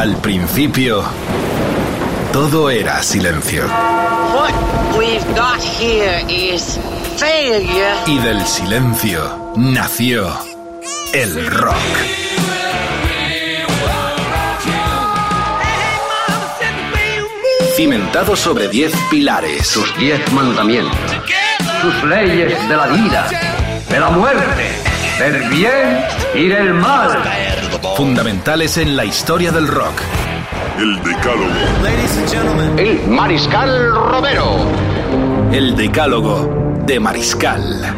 Al principio, todo era silencio. What we've got here is failure. Y del silencio nació el rock. Cimentado sobre diez pilares. sus diez mandamientos, sus leyes de la vida, de la muerte, del bien y del mal. Fundamentales en la historia del rock. El Decálogo. El Mariscal Romero. El decálogo de Mariscal.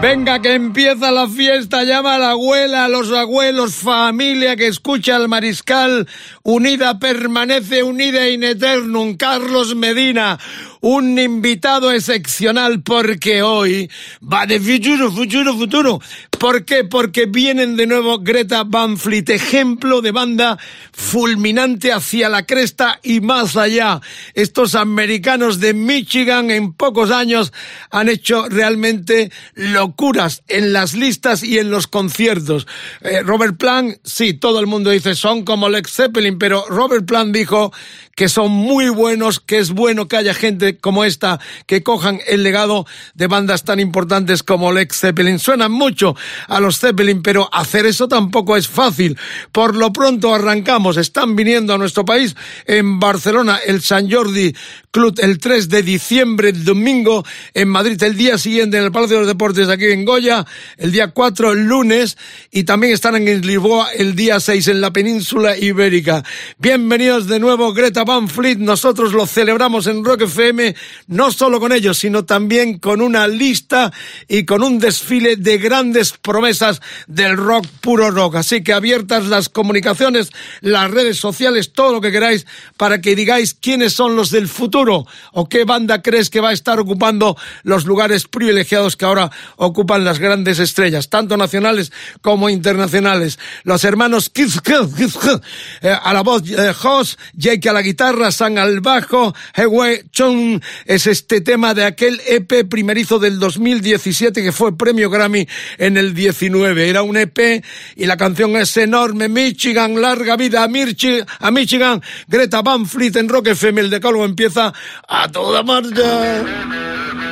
Venga, que empieza la fiesta. Llama a la abuela, a los abuelos, familia que escucha al mariscal. Unida permanece, unida in eternum. Carlos Medina, un invitado excepcional porque hoy va de futuro, futuro, futuro. ¿Por qué? Porque vienen de nuevo Greta Van Fleet, ejemplo de banda fulminante hacia la cresta y más allá. Estos americanos de Michigan en pocos años han hecho realmente locuras en las listas y en los conciertos. Eh, Robert Plant, sí, todo el mundo dice son como Lex Zeppelin, pero Robert Plant dijo que son muy buenos, que es bueno que haya gente como esta que cojan el legado de bandas tan importantes como Lex Zeppelin. Suenan mucho a los Zeppelin, pero hacer eso tampoco es fácil. Por lo pronto arrancamos, están viniendo a nuestro país en Barcelona el San Jordi El 3 de diciembre, domingo, en Madrid. El día siguiente en el Palacio de los Deportes aquí en Goya, el día 4 el lunes. Y también están en Lisboa el día 6 en la península ibérica. Bienvenidos de nuevo Greta Van Fleet, nosotros lo celebramos en Rock FM, no solo con ellos, sino también con una lista y con un desfile de grandes promesas del rock puro rock. Así que abiertas las comunicaciones, las redes sociales, todo lo que queráis para que digáis quiénes son los del futuro o qué banda crees que va a estar ocupando los lugares privilegiados que ahora ocupan las grandes estrellas, tanto nacionales como internacionales. Los hermanos eh, a la voz eh, Hoss, Jake a la guitarra, San al bajo, Hewe Chung es este tema de aquel EP primerizo del 2017 que fue premio Grammy en el 19. Era un EP y la canción es enorme. Michigan, larga vida a, Mirchi- a Michigan. Greta Van Fleet en Rock FM. El decálogo empieza a toda marcha.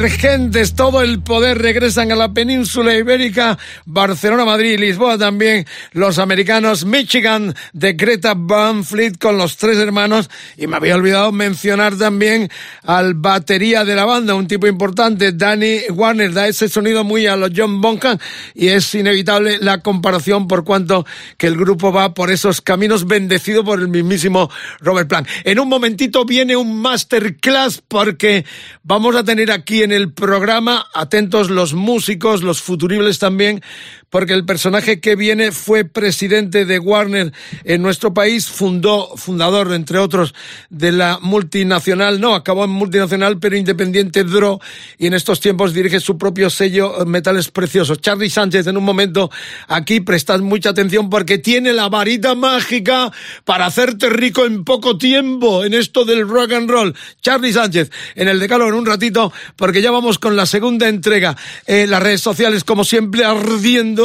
ver emergentes, todo el poder regresan a la península ibérica, Barcelona, Madrid, Lisboa también, los americanos, Michigan de Greta Van con los tres hermanos, y me había olvidado mencionar también al batería de la banda, un tipo importante, Danny Warner, da ese sonido muy a los John Bonham, y es inevitable la comparación por cuanto que el grupo va por esos caminos bendecido por el mismísimo Robert Plant. En un momentito viene un masterclass porque vamos a tener aquí en el programa, atentos los músicos, los futuribles también, porque el personaje que viene fue presidente de Warner en nuestro país, fundó, fundador, entre otros, de la multinacional, no, acabó en multinacional, pero independiente Dro, y en estos tiempos dirige su propio sello eh, Metales Preciosos. Charlie Sánchez, en un momento, aquí prestad mucha atención porque tiene la varita mágica para hacerte rico en poco tiempo en esto del rock and roll. Charlie Sánchez, en el decalo en un ratito, porque ya vamos con la segunda entrega. Eh, las redes sociales, como siempre, ardiendo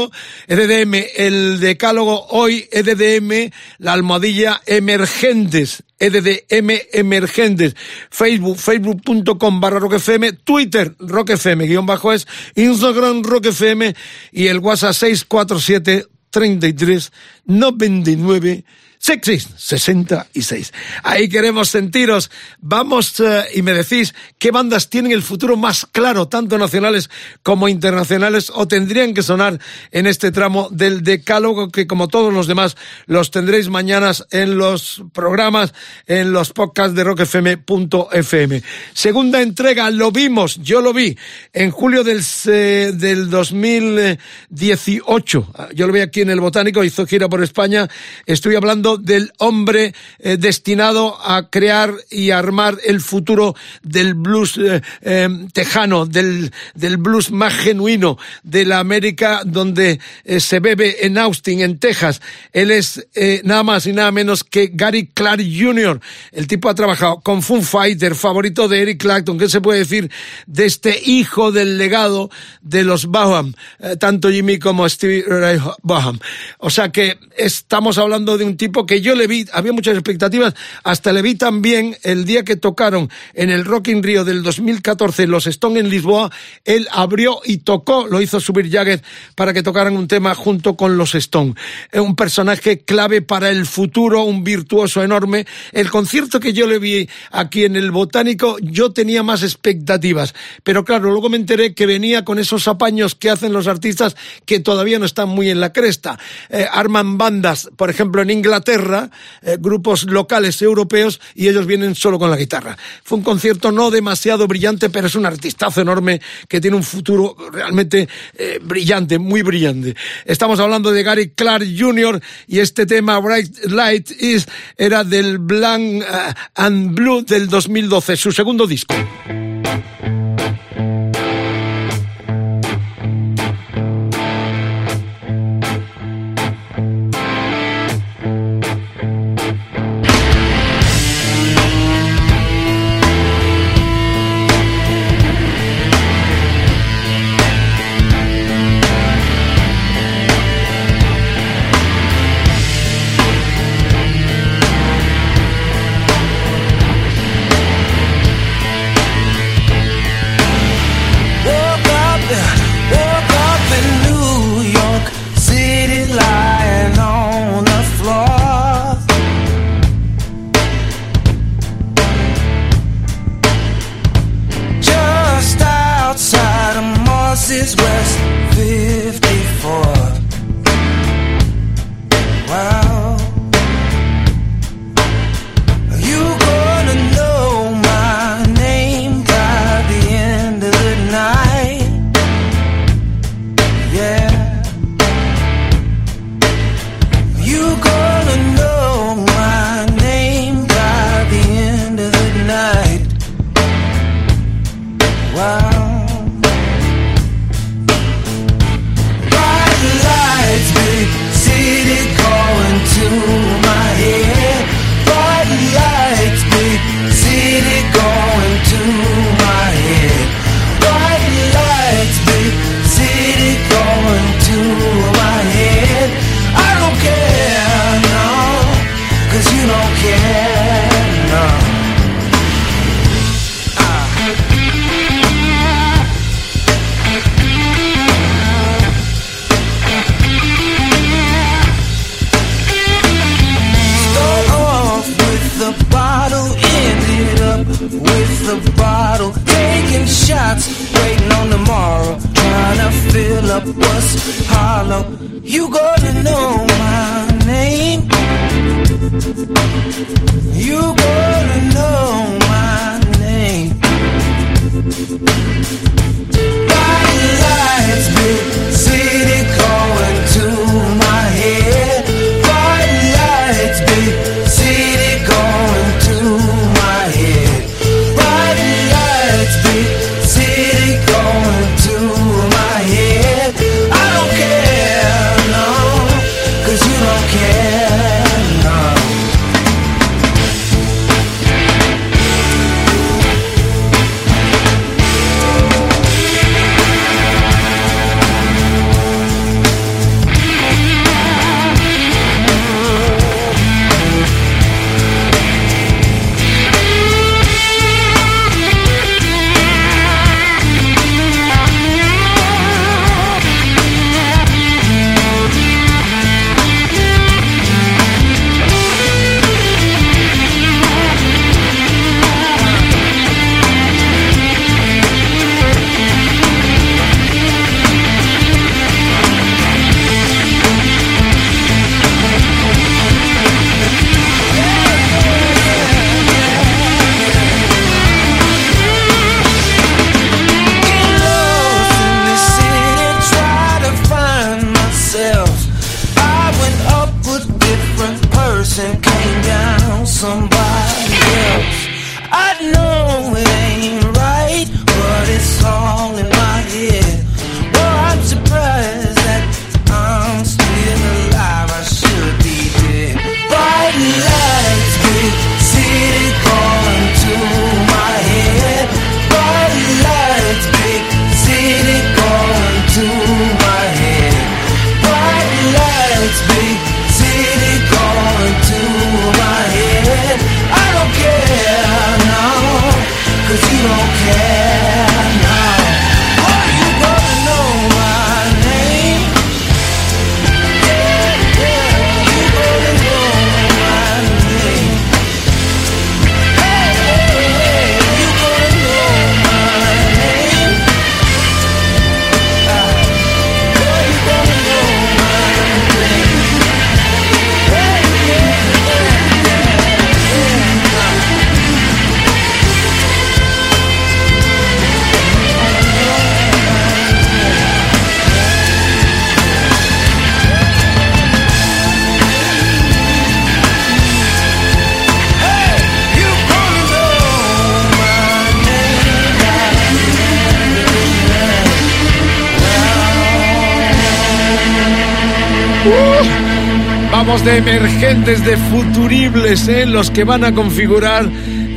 EDDM, el decálogo hoy, EDDM, la almohadilla emergentes. EDDM emergentes. Facebook, facebook.com barra roquefm, Twitter, roquefm, guion bajo es, Instagram, roquefm y el WhatsApp 647 33 99 66. Ahí queremos sentiros. Vamos eh, y me decís qué bandas tienen el futuro más claro, tanto nacionales como internacionales, o tendrían que sonar en este tramo del decálogo que, como todos los demás, los tendréis mañanas en los programas, en los podcasts de rockfm.fm. Segunda entrega, lo vimos, yo lo vi en julio del, del 2018. Yo lo vi aquí en el Botánico, hizo gira por España. Estoy hablando del hombre eh, destinado a crear y armar el futuro del blues eh, em, tejano, del, del blues más genuino de la América donde eh, se bebe en Austin, en Texas. Él es nada más y nada menos que Gary Clark Jr. El tipo ha trabajado con Fun Fighter, favorito de Eric Clapton. ¿Qué se puede decir de este hijo del legado de los Boham? tanto Jimmy como Stevie Ray Boham. O sea que estamos hablando de un tipo que yo le vi, había muchas expectativas, hasta le vi también el día que tocaron en el Rock in Rio del 2014 los Stone en Lisboa, él abrió y tocó, lo hizo subir Jagger para que tocaran un tema junto con los Stone. Un personaje clave para el futuro, un virtuoso enorme. El concierto que yo le vi aquí en el Botánico, yo tenía más expectativas, pero claro, luego me enteré que venía con esos apaños que hacen los artistas que todavía no están muy en la cresta. Eh, arman bandas, por ejemplo, en Inglaterra, eh, grupos locales europeos, y ellos vienen solo con la guitarra. Fue un concierto no demasiado brillante, pero es un artistazo enorme que tiene un futuro realmente eh, brillante, muy brillante. Estamos hablando de Gary Clark Jr. y este tema Bright Light is era del Blanc eh, and Blue del 2012, su segundo disco. Vamos de emergentes, de futuribles, ¿eh? los que van a configurar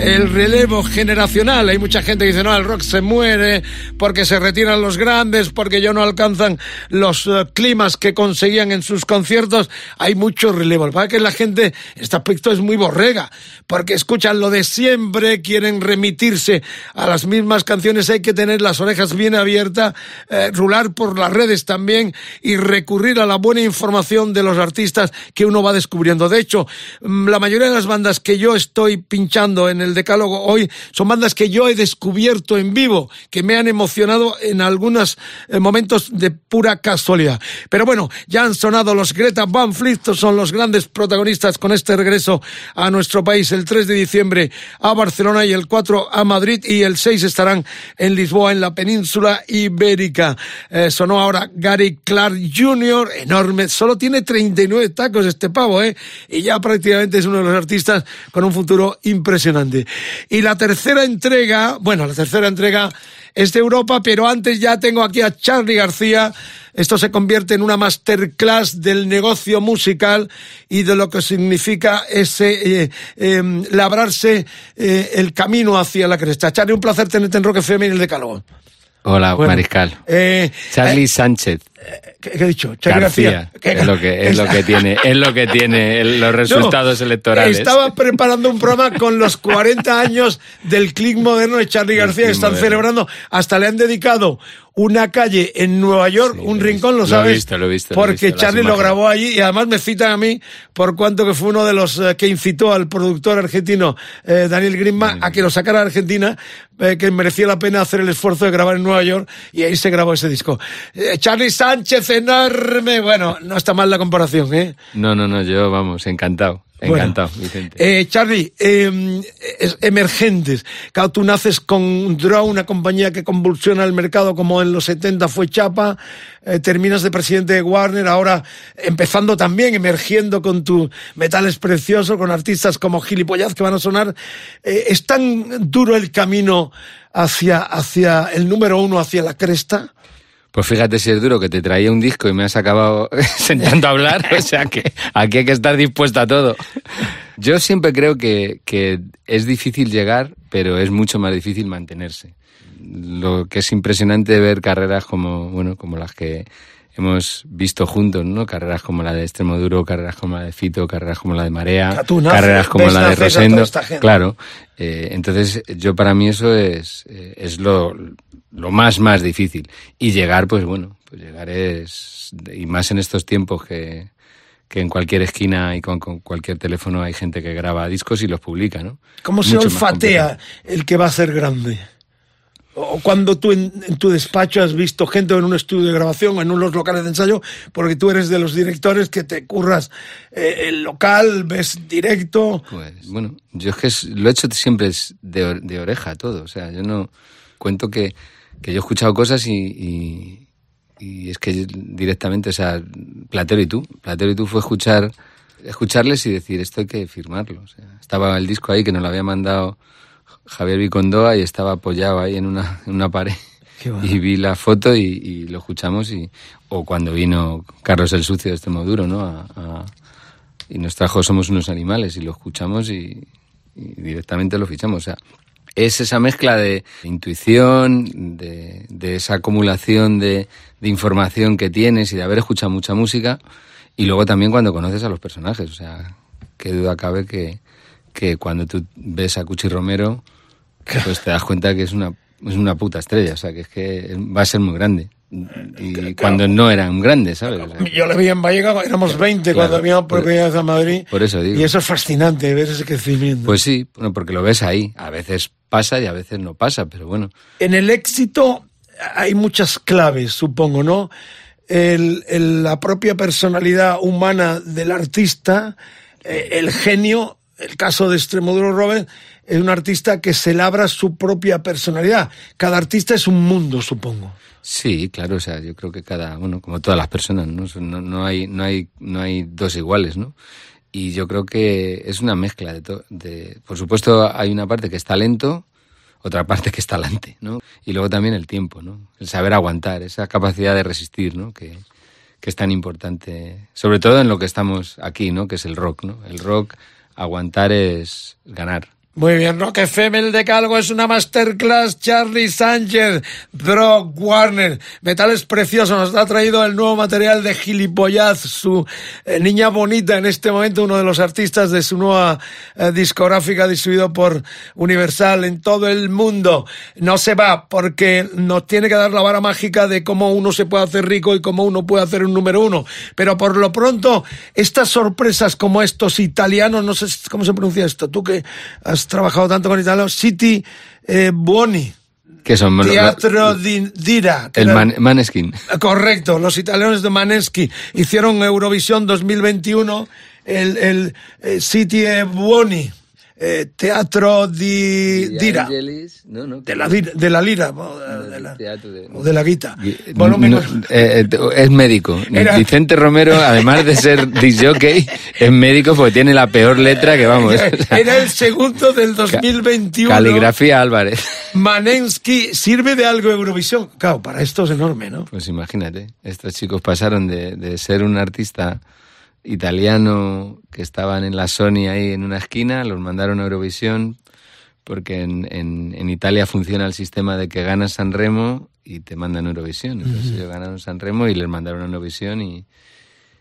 el relevo generacional. Hay mucha gente que dice, no, el rock se muere porque se retiran los grandes, porque ya no alcanzan los eh, climas que conseguían en sus conciertos. Hay mucho relevo. Lo que pasa es que la gente, este aspecto es muy borrega, porque escuchan lo de siempre, quieren remitirse a las mismas canciones. Hay que tener las orejas bien abiertas, eh, rular por las redes también y recurrir a la buena información de los artistas que uno va descubriendo. De hecho, mm, la mayoría de las bandas que yo estoy pinchando en el decálogo hoy son bandas que yo he descubierto en vivo, que me han emocionado en algunos eh, momentos de pura casualidad. Pero bueno, ya han sonado los Greta Van Fleet, son los grandes protagonistas con este regreso a nuestro país el 3 de diciembre a Barcelona y el 4 a Madrid y el 6 estarán en Lisboa, en la península ibérica. Eh, sonó ahora Gary Clark Jr., enorme, solo tiene 39 tacos este pavo, ¿eh? Y ya prácticamente es uno de los artistas con un futuro impresionante. Y la tercera entrega, bueno, la tercera entrega es de Europa, pero antes ya tengo aquí a Charlie García. Esto se convierte en una masterclass del negocio musical y de lo que significa ese eh, eh, labrarse eh, el camino hacia la cresta. Charlie, un placer tenerte en y en el Decálogo. Hola, Bueno, Mariscal. Eh, Charlie Sánchez. ¿Qué, qué he dicho? Charlie García. García. ¿Qué- Es lo que, es lo que tiene, es lo que tiene los resultados No, electorales. Estaba preparando un programa con los 40 años del click moderno de Charlie García. click Están moderno. celebrando, hasta le han dedicado una calle en Nueva York, Sí, un lo he rincón, lo lo he sabes. visto, lo he visto, lo he Porque visto, las Charlie lo grabó allí y además me citan a mí por cuanto que fue uno de los eh, que incitó al productor argentino eh, Daniel Grimma a que lo sacara a Argentina, eh, que merecía la pena hacer el esfuerzo de grabar en Nueva York y ahí se grabó ese disco. Eh, Charlie Sánchez, enorme. Bueno, no está mal la comparación, ¿eh? No, no, no, yo, vamos, encantado. Bueno, Encantado, Vicente. Eh, Charlie, eh, es- emergentes. Claro, tú naces con Draw, una compañía que convulsiona el mercado como en los 70 fue Chapa. eh, terminas de presidente de Warner, ahora empezando también, emergiendo con tus metales preciosos, con artistas como Gilipollaz que van a sonar. Eh, ¿Es tan duro el camino hacia, hacia el número uno, hacia la cresta? Pues fíjate si es duro que te traía un disco y me has acabado sentando a hablar, o sea que aquí hay que estar dispuesto a todo. Yo siempre creo que, que es difícil llegar, pero es mucho más difícil mantenerse. Lo que es impresionante ver carreras como, bueno, como las que hemos visto juntos, ¿no? Carreras como la de Extremoduro, carreras como la de Fito, carreras como la de Marea, carreras como la de Rosendo. Claro, eh, entonces yo para mí eso es, eh, es lo, lo más, más difícil. Y llegar, pues bueno, pues llegar es, y más en estos tiempos que, que en cualquier esquina y con, con cualquier teléfono hay gente que graba discos y los publica, ¿no? ¿Cómo se Mucho olfatea el que va a ser grande? O cuando tú en, tu despacho has visto gente en un estudio de grabación o en unos locales de ensayo, porque tú eres de los directores que te curras eh, el local, ves directo. Pues bueno, yo es que es- lo he hecho siempre de, de oreja todo. O sea, yo no cuento que, que yo he escuchado cosas y, y, y es que directamente, o sea, Platero y tú, Platero y tú fue escuchar, escucharles y decir esto hay que firmarlo. O sea, estaba el disco ahí que nos lo había mandado Javier Vicondoa y estaba apoyado ahí en una, en una pared. Bueno. Y vi la foto y, y lo escuchamos y o cuando vino Carlos el Sucio de Extremoduro, ¿no? A- a- y nos trajo Somos unos animales y lo escuchamos y, y directamente lo fichamos. O sea, es esa mezcla de intuición, de, de esa acumulación de, de información que tienes y de haber escuchado mucha música y luego también cuando conoces a los personajes. O sea, qué duda cabe que, que cuando tú ves a Cuchi Romero, pues te das cuenta que es una, es una puta estrella. O sea, que es que va a ser muy grande. Y cuando no era un grande, ¿sabes? O sea, Yo le vi en Vallecas, éramos 20 Claro, cuando veníamos por primera vez a Madrid. por eso digo. Y eso es fascinante, ver ese crecimiento. Pues sí, bueno, porque lo ves ahí. A veces pasa y a veces no pasa, pero bueno. En el éxito hay muchas claves, supongo, ¿no? El- el- la propia personalidad humana del artista, eh, el genio, el caso de Extremoduro Robert, es un artista que se labra su propia personalidad. Cada artista es un mundo, supongo. Sí, claro, o sea, yo creo que cada, bueno, como todas las personas, ¿no? No, no hay, no hay, no hay dos iguales, ¿no? Y yo creo que es una mezcla de todo. Por supuesto, hay una parte que es talento, otra parte que es talante, ¿no? Y luego también el tiempo, ¿no? El saber aguantar, esa capacidad de resistir, ¿no? Que, que es tan importante, sobre todo en lo que estamos aquí, ¿no? Que es el rock, ¿no? El rock, aguantar es ganar. Muy bien, Rock FM, el decálogo es una masterclass. Charlie Sánchez, Brock Warner, Metales Preciosos, nos ha traído el nuevo material de Gilipollaz, su eh, niña bonita en este momento, uno de los artistas de su nueva eh, discográfica distribuido por Universal en todo el mundo. No se va porque nos tiene que dar la vara mágica de cómo uno se puede hacer rico y cómo uno puede hacer un número uno. Pero por lo pronto, estas sorpresas como estos italianos, no sé cómo se pronuncia esto, tú que has trabajado tanto con italianos, City eh, Buoni, Que son Teatro di Dira. el man- Maneskin. Correcto, los italianos de Maneschi hicieron Eurovisión 2021, el, el eh, City Buoni, eh, Teatro di Dira. No, no, De la, de la lira, o de la, teatro de- o de la guita. No, eh, eh, es médico. Era- Vicente Romero, además de ser disjockey, es médico porque tiene la peor letra que vamos. Era el segundo del 2021. Caligrafía Álvarez. Manensky sirve de algo Eurovisión. Claro, para esto es enorme, ¿no? Pues imagínate, estos chicos pasaron de, de ser un artista italiano que estaban en la Sony ahí en una esquina, los mandaron a Eurovisión porque en, en- en Italia funciona el sistema de que gana San Remo y te mandan Eurovisión. Entonces ellos ganaron San Remo y les mandaron a Eurovisión y,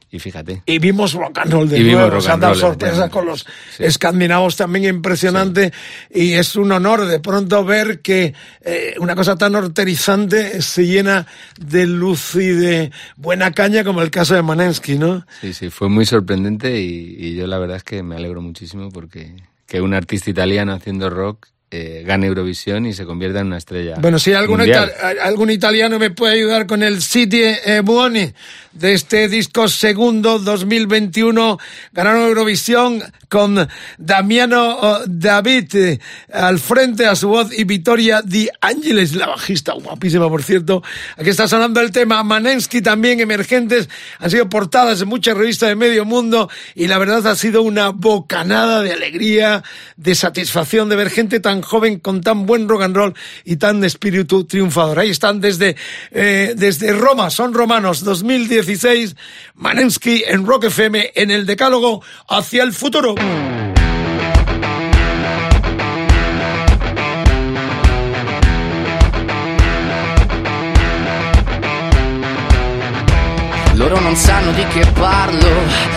y fíjate. Y vimos rock and roll de Y vimos nuevo. rock Se han dado sorpresas con los Sí. escandinavos también impresionante. Y es un honor de pronto ver que eh, una cosa tan horterizante se llena de luz y de buena caña como el caso de Manensky, ¿no? Sí, sí, fue muy sorprendente y, y yo la verdad es que me alegro muchísimo porque que un artista italiano haciendo rock eh, gane Eurovisión y se convierta en una estrella. Bueno, si algún, ita- algún italiano me puede ayudar con el City eh, Buoni de este disco segundo 2021, ganaron Eurovisión con Damiano oh, David eh, al frente a su voz y Vittoria Di Angelis, la bajista, guapísima por cierto. Aquí está sonando el tema Manensky también, emergentes, han sido portadas en muchas revistas de medio mundo y la verdad ha sido una bocanada de alegría, de satisfacción de ver gente tan joven con tan buen rock and roll y tan espíritu triunfador. Ahí están desde, eh, desde Roma, son romanos 2016, Manensky en Rock FM en el decálogo hacia el futuro. Loro non sanno di che parlo,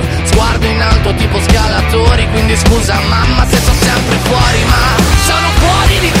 sguardo in alto tipo scalatori, quindi scusa mamma se sto sempre fuori, ma sono fuori di testa,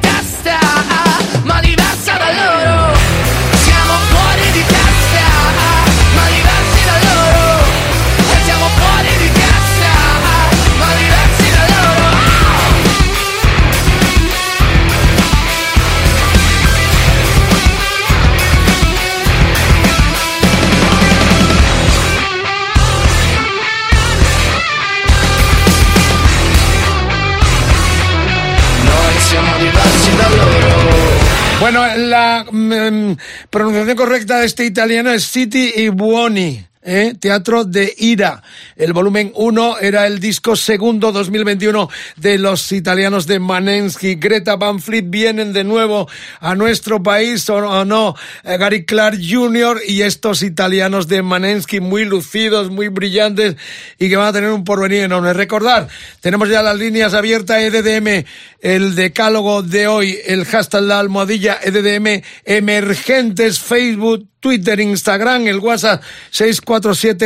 dust out. Pronunciación correcta de este italiano es City y Buoni. ¿Eh? Teatro de Ira. El volumen 1 era el disco segundo 2021 de los italianos de Manensky. Greta Van Fleet vienen de nuevo a nuestro país, o, no, Eh, Gary Clark Jr. y estos italianos de Manensky muy lucidos, muy brillantes y que van a tener un porvenir enorme. Recordar, tenemos ya las líneas abiertas EDDM, el decálogo de hoy, el hashtag la almohadilla EDDM emergentes, Facebook, Twitter, Instagram, el WhatsApp 647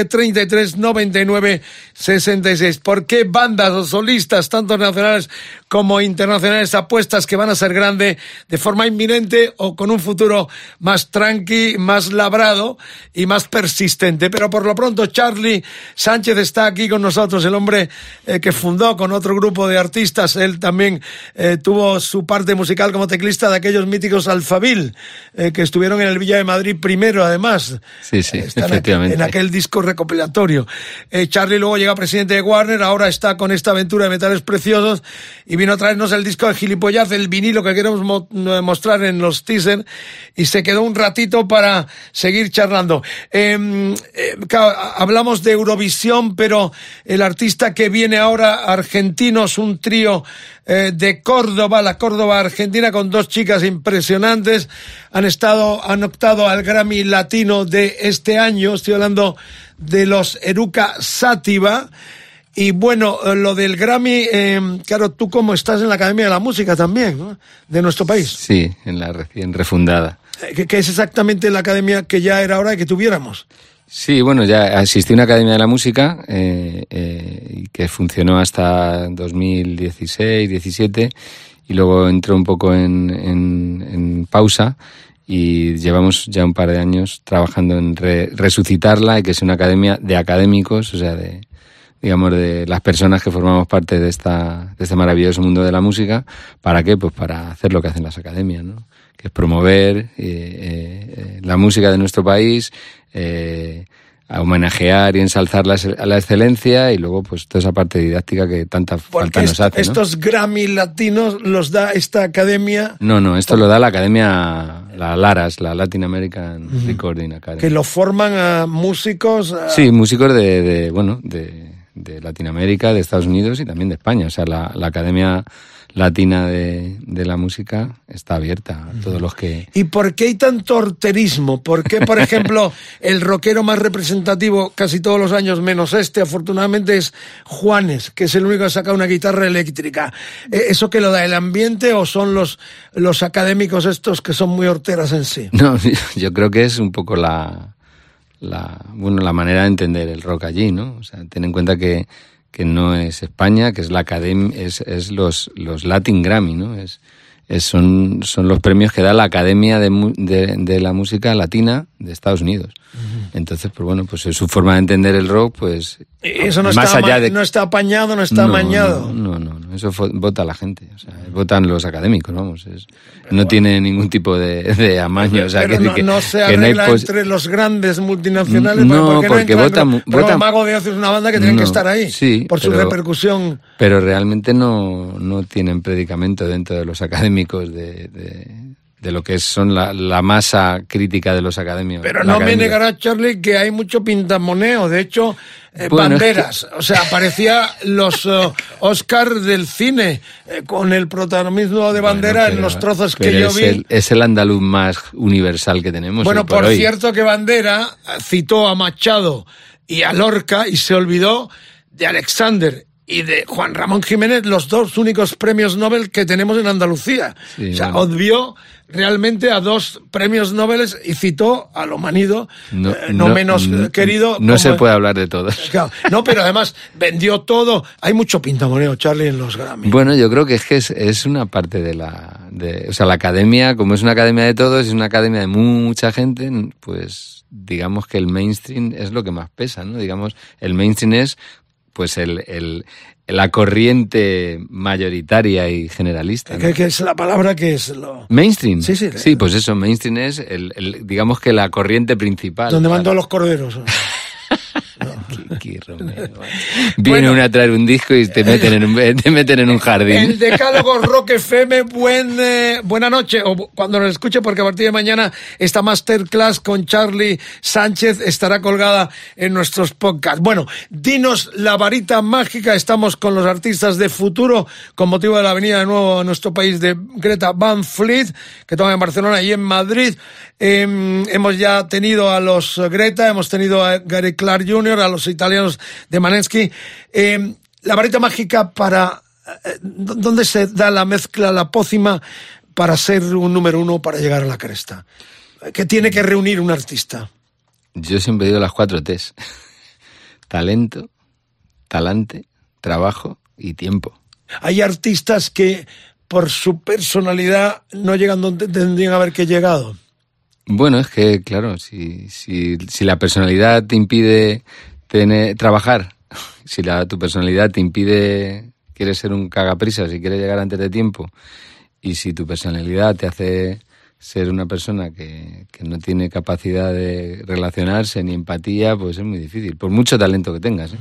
33 99 66. ¿Por qué bandas o solistas, tanto nacionales como internacionales, apuestas que van a ser grandes de forma inminente o con un futuro más tranqui, más labrado y más persistente? Pero por lo pronto, Charlie Sánchez está aquí con nosotros, el hombre eh, que fundó con otro grupo de artistas. Él también eh, tuvo su parte musical como teclista de aquellos míticos Alfabil, eh, que estuvieron en el Villa de Madrid primero, además. Sí, sí, efectivamente. En aquel disco recopilatorio. Eh, Charlie luego llega presidente de Warner, ahora está con esta aventura de metales preciosos y vino a traernos el disco de gilipollaz, el vinilo que queremos mo- mostrar en los teasers y se quedó un ratito para seguir charlando. Eh, eh, hablamos de Eurovisión, pero el artista que viene ahora, argentinos, un trío eh, de Córdoba, la Córdoba Argentina, con dos chicas impresionantes, han estado, han optado al Grammy Latino de este año. Estoy hablando de los Eruca Sativa. Y bueno, eh, lo del Grammy, eh, claro, tú como estás en la Academia de la Música también, ¿no? de nuestro país, Sí, en la recién refundada. Que, que es exactamente la academia que ya era hora de que tuviéramos. Sí, bueno, ya asistí a una academia de la música eh, eh, que funcionó hasta 2016, 17 y luego entró un poco en, en- pausa y llevamos ya un par de años trabajando en re- resucitarla y que sea una academia de académicos, o sea, de digamos de las personas que formamos parte de esta de este maravilloso mundo de la música, ¿para qué? Pues para hacer lo que hacen las academias, ¿no? Que es promover eh, eh, la música de nuestro país, eh, a homenajear y ensalzar la, excelencia y luego pues toda esa parte didáctica que tanta Porque falta nos hace, ¿no? estos Grammy latinos los da esta academia No, no, esto lo da la academia, la LARAS, la Latin American Recording Academy. que lo forman a músicos. a- Sí, músicos de, de, bueno, de, de Latinoamérica, de Estados Unidos y también de España. O sea, la, la Academia Latina de, de la Música está abierta a todos los que... ¿Y por qué hay tanto horterismo? ¿Por qué, por ejemplo, el rockero más representativo casi todos los años, menos este, afortunadamente, es Juanes, que es el único que saca una guitarra eléctrica? Eh, ¿Eso que lo da el ambiente o son los, los académicos estos que son muy horteras en sí? No, yo creo que es un poco la, la, bueno, la manera de entender el rock allí, ¿no? O sea, ten en cuenta que, que no es España, que es la academia, es, es los, los Latin Grammy, ¿no? Es, son, son los premios que da la Academia de, de, de la Música Latina de Estados Unidos. Entonces, pues bueno, pues es su forma de entender el rock, pues Eso no, más está, allá de no está apañado, no está no, amañado. No, no, no, eso vota la gente, o sea, votan los académicos, vamos, es- no tiene ningún tipo de, de amaño, o sea, Pero que, no, que- no se que no arregla pos- entre los grandes multinacionales. No, ¿por qué porque entran? votan votan- Mago de Oz es una banda que tienen que No, estar ahí sí, por su pero- repercusión. Pero realmente no, no tienen predicamento dentro de los académicos de, de, de lo que son la, la masa crítica de los académicos. Pero no me negará, Charlie, que hay mucho pintamoneo. De hecho, eh, Bueno, es banderas. O sea, parecía los Oscar del cine, eh, con el protagonismo de bandera Bueno, en los trozos que yo vi. El, es el andaluz más universal que tenemos. Bueno, por hoy. cierto que Bandera citó a Machado y a Lorca y se olvidó de Alexander y de Juan Ramón Jiménez, los dos únicos premios Nobel que tenemos en Andalucía. Sí, o sea, bueno. obvió realmente a dos premios Nobel y citó a lo manido, No, eh, no menos querido. No se puede hablar de. Claro, No, pero además vendió todo. Hay mucho pintamoneo, Charlie, en los Grammy. Bueno, yo creo que es que es, es una parte de la... De, o sea, la academia, como es una academia de todos, es una academia de mucha gente, pues digamos que el mainstream es lo que más pesa, ¿no? Digamos, el mainstream es pues el, el, la corriente mayoritaria y generalista. ¿no? que, que es la palabra que es lo... Mainstream. Sí, sí. Sí, pues eso, mainstream es el, el- digamos que la corriente principal. donde van todos los corderos. Romero. Viene uno a traer un disco y te meten en un, te meten en un jardín. El decálogo Rock FM, buen, eh, buena noche, o cuando nos escuche, porque a partir de mañana esta masterclass con Charlie Sánchez estará colgada en nuestros podcasts. Bueno, dinos la varita mágica, estamos con los artistas de futuro, con motivo de la venida de nuevo a nuestro país de Greta Van Fleet, que toca en Barcelona y en Madrid. Eh, hemos ya tenido a los Greta, hemos tenido a Gary Clark Jr., a los italianos de Manesky. Eh, la varita mágica para eh, ¿Dónde se da la mezcla, la pócima para ser un número uno, para llegar a la cresta? ¿Qué tiene que reunir un artista? Yo siempre digo las cuatro T's. Talento, talante, trabajo y tiempo. Hay artistas que por su personalidad no llegan donde tendrían haber que llegado. Bueno, es que, claro, si, si, si la personalidad te impide tener, trabajar, si la, tu personalidad te impide, quieres ser un cagaprisa, si quieres llegar antes de tiempo, y si tu personalidad te hace ser una persona que, que, no tiene capacidad de relacionarse ni empatía, pues es muy difícil, por mucho talento que tengas. ¿eh?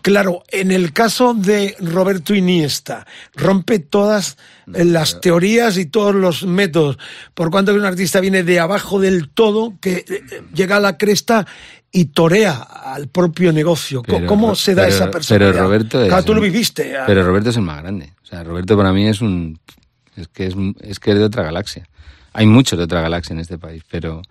Claro, en el caso de Roberto Iniesta, rompe todas eh, las teorías y todos los métodos, por cuanto que un artista viene de abajo del todo, que eh, llega a la cresta y torea al propio negocio. Pero, ¿Cómo se da pero- esa personalidad? Pero Roberto es Claro, tú lo viviste. ah. Pero Roberto es el más grande. O sea, Roberto para mí es un es que es, es que es de otra galaxia. Hay muchos de otra galaxia en este país, pero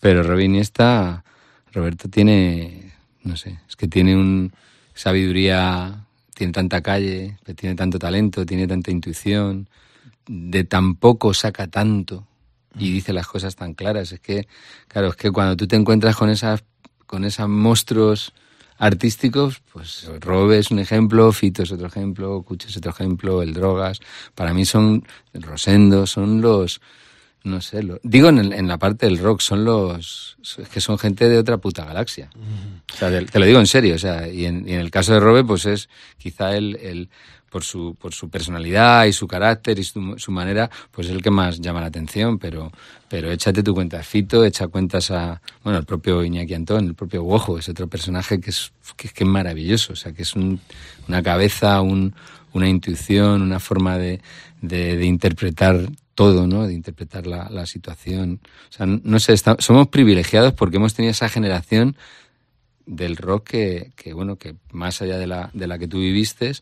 pero Robin Iniesta Roberto tiene no sé, es que tiene un sabiduría, tiene tanta calle, tiene tanto talento, tiene tanta intuición, de tan poco saca tanto y dice las cosas tan claras. Es que, claro, es que cuando tú te encuentras con esas, con esos monstruos artísticos, pues Robe es un ejemplo, Fito es otro ejemplo, Cucho es otro ejemplo, el Drogas, para mí son Rosendo, son los, no sé, lo- digo en, el- en la parte del rock, son los, es que son gente de otra puta galaxia. O sea, te, te lo digo en serio, o sea, y en, y en el caso de Robe, pues es quizá el, el por su, por su personalidad y su carácter y su, su manera, pues es el que más llama la atención, pero, pero échate tu cuenta a Fito, echa cuentas a, bueno, el propio Iñaki Antón, el propio Wojo, es otro personaje que es, que, es maravilloso, o sea, que es un- una cabeza, un, una intuición, una forma de, de, interpretar todo, ¿no? De interpretar la, la situación. O sea, no sé, está- somos privilegiados porque hemos tenido esa generación del rock que, que, bueno, que más allá de la, de la que tú viviste,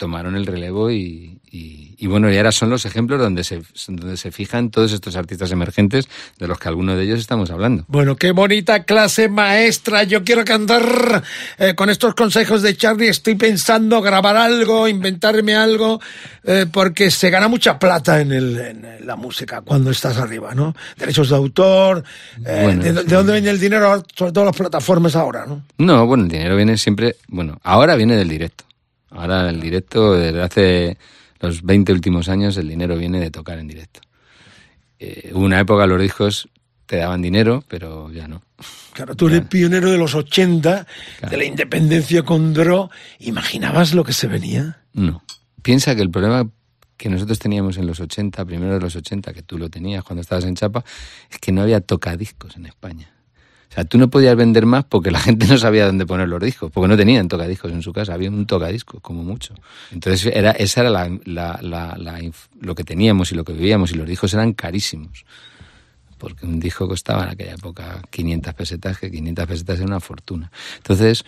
tomaron el relevo y, y, y, bueno, y ahora son los ejemplos donde se, donde se fijan todos estos artistas emergentes de los que algunos de ellos estamos hablando. Bueno, qué bonita clase maestra. Yo quiero cantar eh, con estos consejos de Charlie. Estoy pensando grabar algo, inventarme algo, eh, porque se gana mucha plata en, el, en la música cuando estás arriba, ¿no? Derechos de autor. eh, Bueno, de, sí. de dónde viene el dinero? Sobre todo las plataformas ahora, ¿no? No, bueno, el dinero viene siempre, bueno, ahora viene del directo. Ahora el directo, desde hace los 20 últimos años, el dinero viene de tocar en directo. Eh, hubo una época los discos te daban dinero, pero ya no. Claro, tú eres pionero de los 80, de la independencia con Dro. ¿Imaginabas lo que se venía? No. Piensa que el problema que nosotros teníamos en los 80, primero de los 80, que tú lo tenías cuando estabas en Chapa, es que no había tocadiscos en España. O sea, tú no podías vender más porque la gente no sabía dónde poner los discos, porque no tenían tocadiscos en su casa, había un tocadiscos, como mucho. Entonces, era, esa era la, la- la- lo que teníamos y lo que vivíamos, y los discos eran carísimos. Porque un disco costaba en aquella época 500 pesetas, que 500 pesetas era una fortuna. Entonces,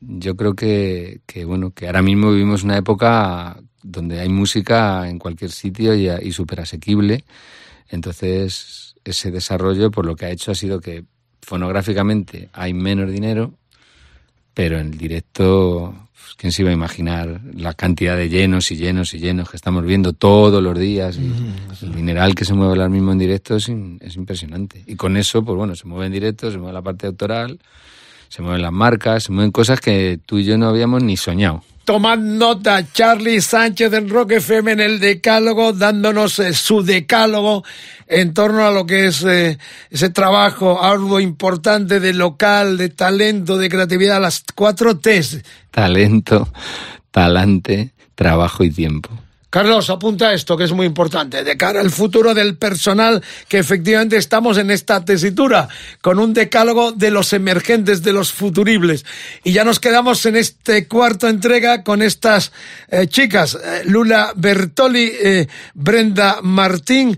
yo creo que, que, bueno que ahora mismo vivimos una época donde hay música en cualquier sitio y, y súper asequible entonces ese desarrollo por lo que ha hecho ha sido que fonográficamente hay menos dinero pero en el directo pues, quién se iba a imaginar la cantidad de llenos y llenos y llenos que estamos viendo todos los días y el dineral que se mueve ahora mismo en directo es, in- es impresionante. Y con eso pues bueno se mueve en directo se mueve la parte autoral se mueven las marcas, se mueven cosas que tú y yo no habíamos ni soñado. Tomad nota, Charlie Sánchez del Rock FM en el Decálogo, dándonos eh, su decálogo en torno a lo que es eh, ese trabajo arduo, importante de local, de talento, de creatividad, las cuatro T's. Talento, talante, trabajo y tiempo. Carlos, apunta esto que es muy importante, de cara al futuro del personal, que efectivamente estamos en esta tesitura, con un decálogo de los emergentes, de los futuribles. Y ya nos quedamos en este cuarto entrega con estas eh, chicas, eh, Lula Bertoli, eh, Brenda Martín,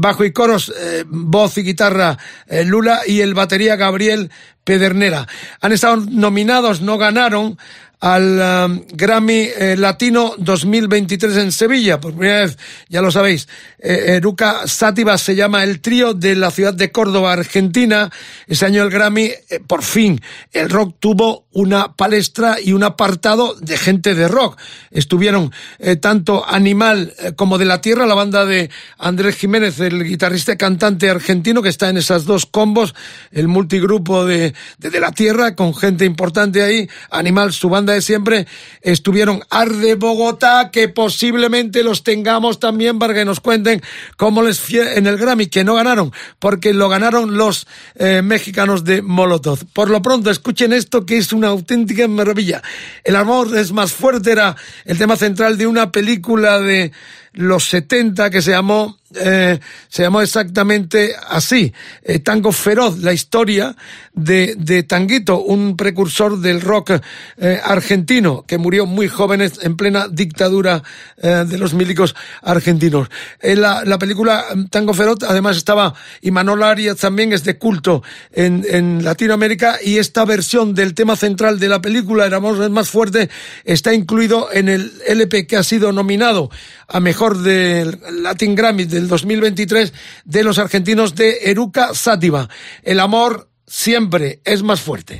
bajo y coros, voz y guitarra Lula y el batería Gabriel Pedernera. Han estado nominados, no ganaron al um, Grammy eh, Latino 2023 en Sevilla. Por primera vez, ya lo sabéis, eh, Eruca Sátiva se llama el trío de la ciudad de Córdoba, Argentina. Ese año el Grammy, eh, por fin, el rock tuvo una palestra y un apartado de gente de rock. Estuvieron tanto Animal como de la Tierra, la banda de Andrés Jiménez, el guitarrista y cantante argentino que está en esas dos combos, el multigrupo de, de la Tierra con gente importante ahí, Animal, su banda de siempre, estuvieron Arde Bogotá, que posiblemente los tengamos también para que nos cuenten cómo les fue en el Grammy, que no ganaron, porque lo ganaron los eh, mexicanos de Molotov. Por lo pronto, escuchen esto que es una auténtica maravilla. El amor es más fuerte, era el tema central de una película de los 70 que se llamó eh, se llamó exactamente así, eh, Tango Feroz, la historia de, de Tanguito, un precursor del rock eh, argentino que murió muy joven en plena dictadura de los milicos argentinos. la, la película mm, Tango Feroz además estaba, y Manolo Arias también es de culto en, en Latinoamérica y esta versión del tema central de la película, Era más fuerte, está incluido en el LP que ha sido nominado a mejor del Latin Grammy del 2023 de los argentinos de Eruca Sátiva. El amor siempre es más fuerte.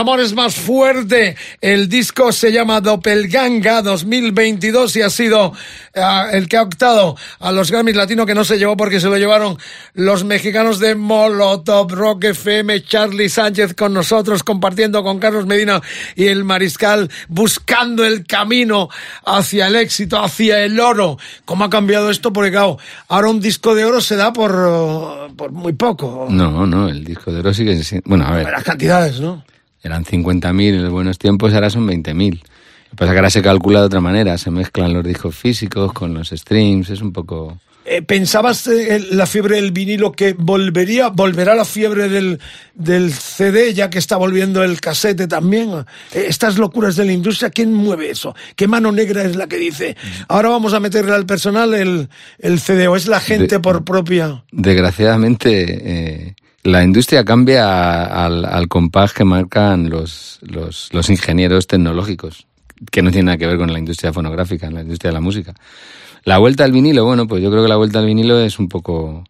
Amor es más fuerte. El disco se llama Doppelganga 2022 y ha sido uh, el que ha optado a los Grammys Latino que no se llevó porque se lo llevaron los mexicanos de Molotov, Rock FM, Charlie Sánchez con nosotros, compartiendo con Carlos Medina y el Mariscal, buscando el camino hacia el éxito, hacia el oro. ¿Cómo ha cambiado esto? Porque claro, ahora un disco de oro se da por, por muy poco. No, no, el disco de oro sigue siendo... Bueno, a ver. Las cantidades, ¿no? Eran 50.000 en los buenos tiempos, ahora son 20.000. Lo que pasa es que ahora se calcula de otra manera, se mezclan los discos físicos con los streams, es un poco... Eh, ¿Pensabas eh, la fiebre del vinilo que volvería, volverá la fiebre del, del CD ya que está volviendo el casete también? Eh, estas locuras de la industria, ¿quién mueve eso? ¿Qué mano negra es la que dice, ahora vamos a meterle al personal el, el CD o es la gente De- por propia? Desgraciadamente, eh, la industria cambia al, al compás que marcan los, los, los ingenieros tecnológicos, que no tiene nada que ver con la industria fonográfica, la industria de la música. La vuelta al vinilo, bueno, pues yo creo que la vuelta al vinilo es un poco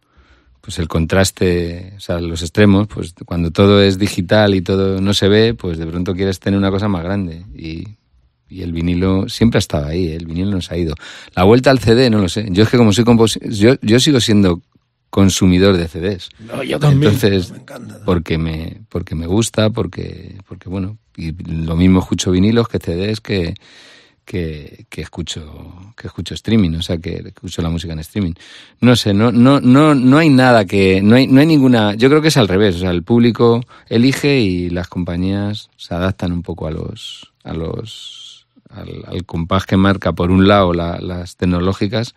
pues el contraste, o sea, los extremos, pues cuando todo es digital y todo no se ve, pues de pronto quieres tener una cosa más grande y, y el vinilo siempre ha estado ahí, ¿eh? el vinilo no se ha ido. La vuelta al CD, no lo sé. Yo es que como soy composi- yo, yo sigo siendo consumidor de CDs. No, yo también. Entonces, me encanta. porque me, porque me gusta, porque, porque bueno, y lo mismo escucho vinilos que CDs que, que, que escucho, que escucho streaming, o sea que escucho la música en streaming. No sé, no, no, no, no hay nada que, no hay, no hay ninguna, yo creo que es al revés, o sea, el público elige y las compañías se adaptan un poco a los, a los, al, al compás que marca por un lado la- las tecnológicas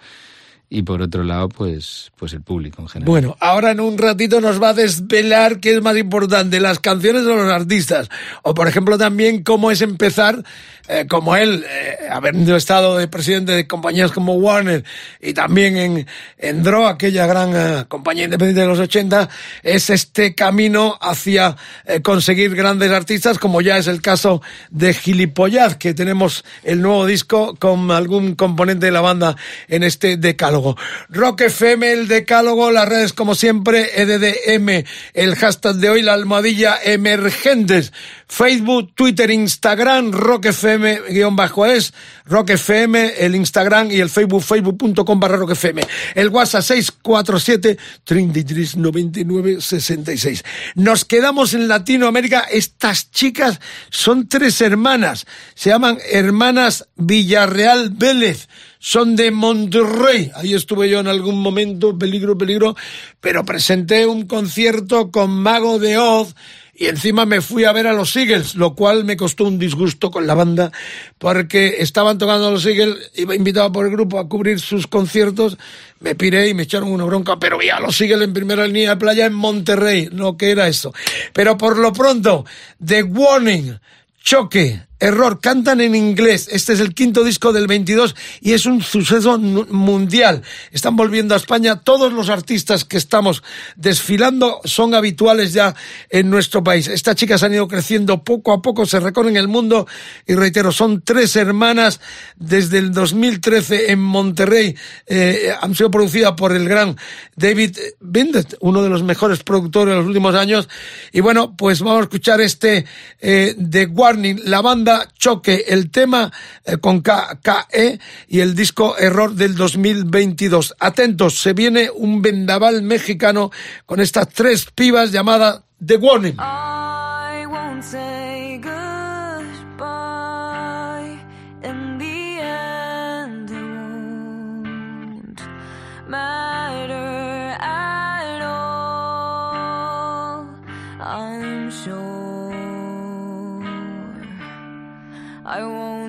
y por otro lado, pues, pues el público en general. Bueno, ahora en un ratito nos va a desvelar qué es más importante, las canciones o los artistas. O, por ejemplo, también cómo es empezar, eh, como él, eh, habiendo estado de presidente de compañías como Warner y también en, en DRO, aquella gran eh, compañía independiente de los 80, es este camino hacia eh, conseguir grandes artistas, como ya es el caso de Gilipollaz, que tenemos el nuevo disco con algún componente de la banda en este decálogo. Rock FM, el decálogo, las redes como siempre, EDDM, el hashtag de hoy, la almohadilla emergentes, Facebook, Twitter, Instagram, Rock FM, guion bajo es, Rock FM, el Instagram y el Facebook, facebook.com barra Rock FM. El WhatsApp 647 33 99 66. Nos quedamos en Latinoamérica. Estas chicas son tres hermanas. Se llaman Hermanas Villarreal Vélez son de Monterrey. Ahí estuve yo en algún momento, peligro, peligro, pero presenté un concierto con Mago de Oz y encima me fui a ver a los Eagles, lo cual me costó un disgusto con la banda porque estaban tocando a los Eagles, iba invitado por el grupo a cubrir sus conciertos, me piré y me echaron una bronca, pero vi a los Eagles en primera línea de playa en Monterrey, no que era eso. Pero por lo pronto, The Warning, Choque, Error, cantan en inglés. Este es el quinto disco del 22 y es un suceso mundial. Están volviendo a España. Todos los artistas que estamos desfilando son habituales ya en nuestro país. Estas chicas han ido creciendo poco a poco, se recorren el mundo y reitero, son tres hermanas desde el 2013 en Monterrey. Eh, han sido producidas por el gran David Bindet, uno de los mejores productores de los últimos años. Y bueno, pues vamos a escuchar este eh, The Warning, la banda Choque, el tema eh, con KKE y el disco Error del 2022. Atentos, se viene un vendaval mexicano con estas tres pibas llamada The Warning. I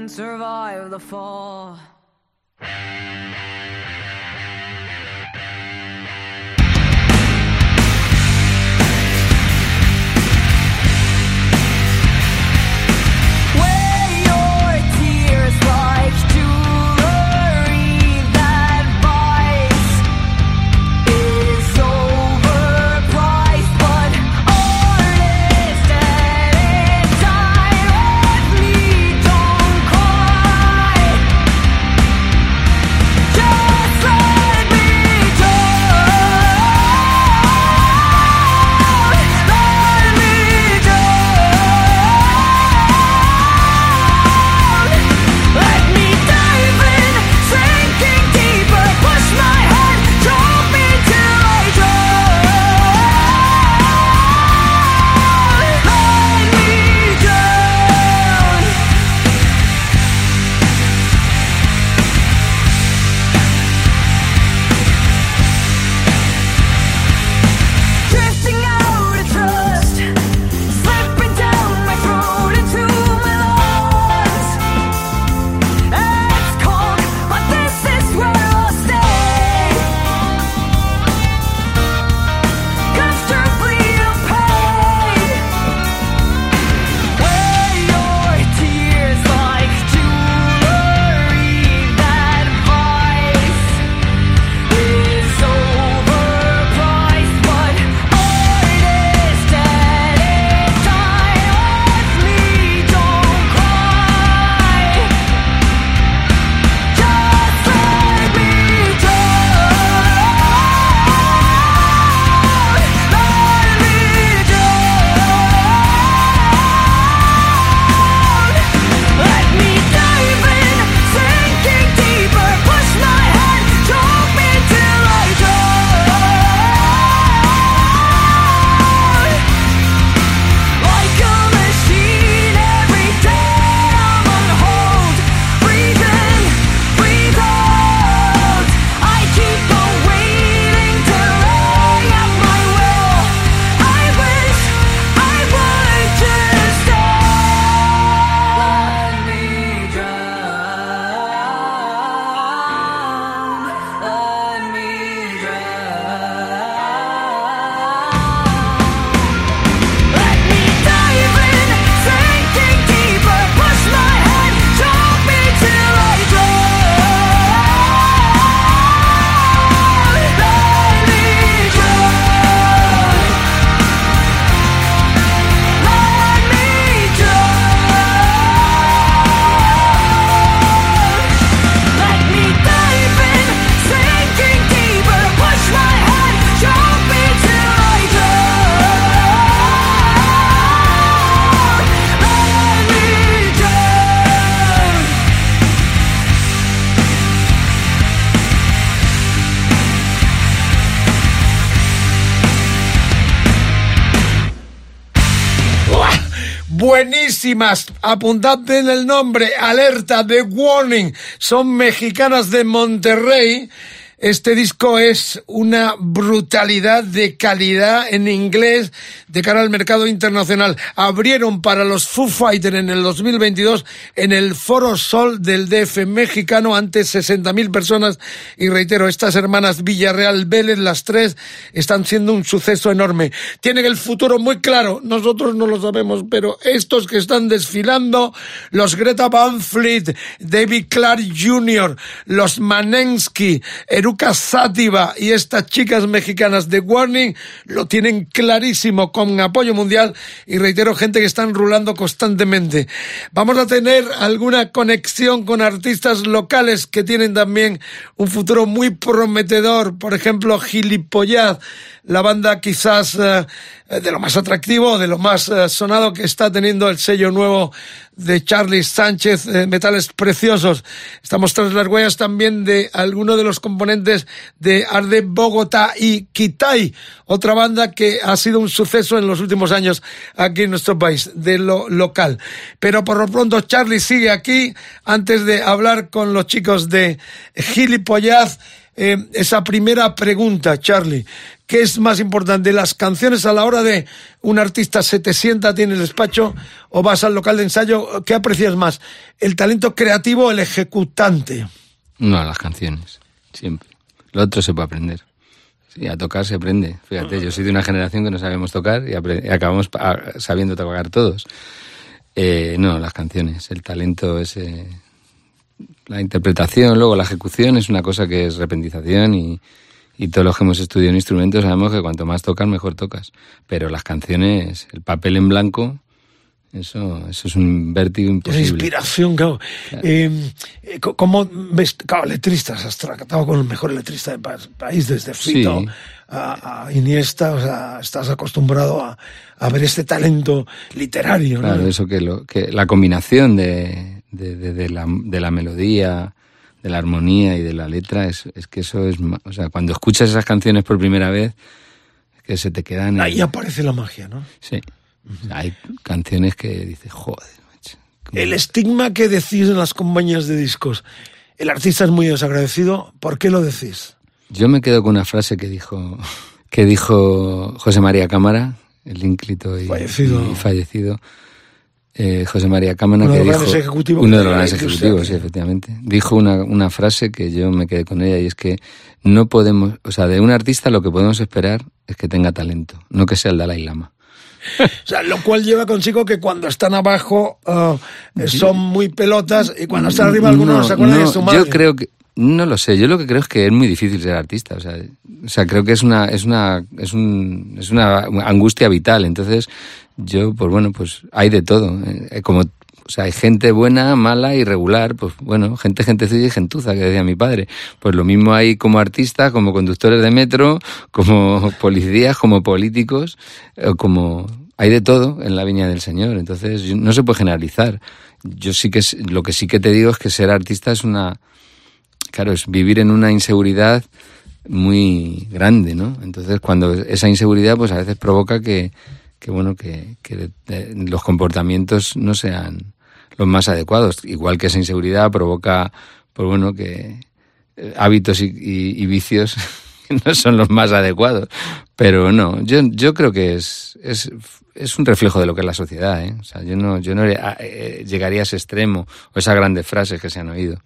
survive the fall. Buenísimas. Apuntad bien el nombre, alerta de warning. Son mexicanas de Monterrey. Este disco es una brutalidad de calidad en inglés de cara al mercado internacional. Abrieron para los Foo Fighters en el 2022 en el Foro Sol del DF mexicano ante 60.000 personas. Y reitero, estas hermanas Villarreal Vélez, las tres, están siendo un suceso enorme. Tienen el futuro muy claro. Nosotros no lo sabemos, pero estos que están desfilando, los Greta Van Fleet, David Clark Jr., los Manensky, Sativa y estas chicas mexicanas de Warning lo tienen clarísimo con apoyo mundial y reitero gente que están rulando constantemente. Vamos a tener alguna conexión con artistas locales que tienen también un futuro muy prometedor, por ejemplo Gilipollaz, la banda quizás eh, de lo más atractivo, de lo más eh, sonado que está teniendo el sello nuevo de Charlie Sánchez, eh, Metales Preciosos. Estamos tras las huellas también de alguno de los componentes de Arde Bogotá y Kitai, otra banda que ha sido un suceso en los últimos años aquí en nuestro país, de lo local. Pero por lo pronto Charlie sigue aquí antes de hablar con los chicos de Gilipollaz. Eh, esa primera pregunta, Charlie. ¿Qué es más importante, las canciones a la hora de un artista se te sienta, tiene el despacho o vas al local de ensayo? ¿Qué aprecias más? ¿El talento creativo o el ejecutante? No, las canciones, siempre. Lo otro se puede aprender. Sí, a tocar se aprende. Fíjate, yo soy de una generación que no sabemos tocar y, acabamos sabiendo tocar todos. Eh, no, las canciones, el talento ese, la interpretación, luego la ejecución es una cosa que es repentización y, y todos los que hemos estudiado en instrumentos sabemos que cuanto más tocas, mejor tocas. Pero las canciones, el papel en blanco, eso, eso es un vértigo imposible. inspiración, claro. Eh, eh, co- ¿Cómo ves, claro, letristas? Has tratado con el mejor letrista del pa- país, desde Fito Sí. a, a Iniesta, o sea, estás acostumbrado a, a ver este talento literario, ¿no? Claro, eso que, lo, que la combinación de, de, de- de la, de la melodía, de la armonía y de la letra, es, es que eso es... O sea, cuando escuchas esas canciones por primera vez, es que se te quedan... Ahí aparece la magia, ¿no? Sí. Hay canciones que dices, joder, macho. ¿cómo- El estigma que decís en las compañías de discos. El artista es muy desagradecido. ¿Por qué lo decís? Yo me quedo con una frase que dijo, que dijo José María Cámara, el ínclito y Fallecido. y fallecido. Eh, José María Cámara, Uno de que los dijo, ejecutivos uno de de los grandes ejecutivos, sí. efectivamente. Dijo una, una frase que yo me quedé con ella y es que no podemos, o sea, de un artista lo que podemos esperar es que tenga talento, no que sea el Dalai Lama. O sea, lo cual lleva consigo que cuando están abajo eh, son muy pelotas y cuando están arriba algunos no, se acuerdan no, de su madre. Yo creo que no lo sé. Yo lo que creo es que es muy difícil ser artista. O sea, o sea creo que es una es una es un es una angustia vital. Entonces yo pues bueno pues hay de todo. Eh, Como o sea, hay gente buena, mala y regular, pues bueno, gente gentecilla y gentuza, que decía mi padre. Pues lo mismo hay como artistas, como conductores de metro, como policías, como políticos, o como hay de todo en la viña del Señor. Entonces, no se puede generalizar. Yo sí que lo que sí que te digo es que ser artista es una claro, es vivir en una inseguridad muy grande, ¿no? Entonces, cuando esa inseguridad, pues a veces provoca que, que bueno, que, que los comportamientos no sean los más adecuados. Igual que esa inseguridad provoca, pues bueno, que eh, hábitos y, vicios no son los más adecuados. Pero no, yo, yo creo que es, es, es un reflejo de lo que es la sociedad, ¿eh? O sea, yo no, yo no eh, llegaría a ese extremo o esas grandes frases que se han oído.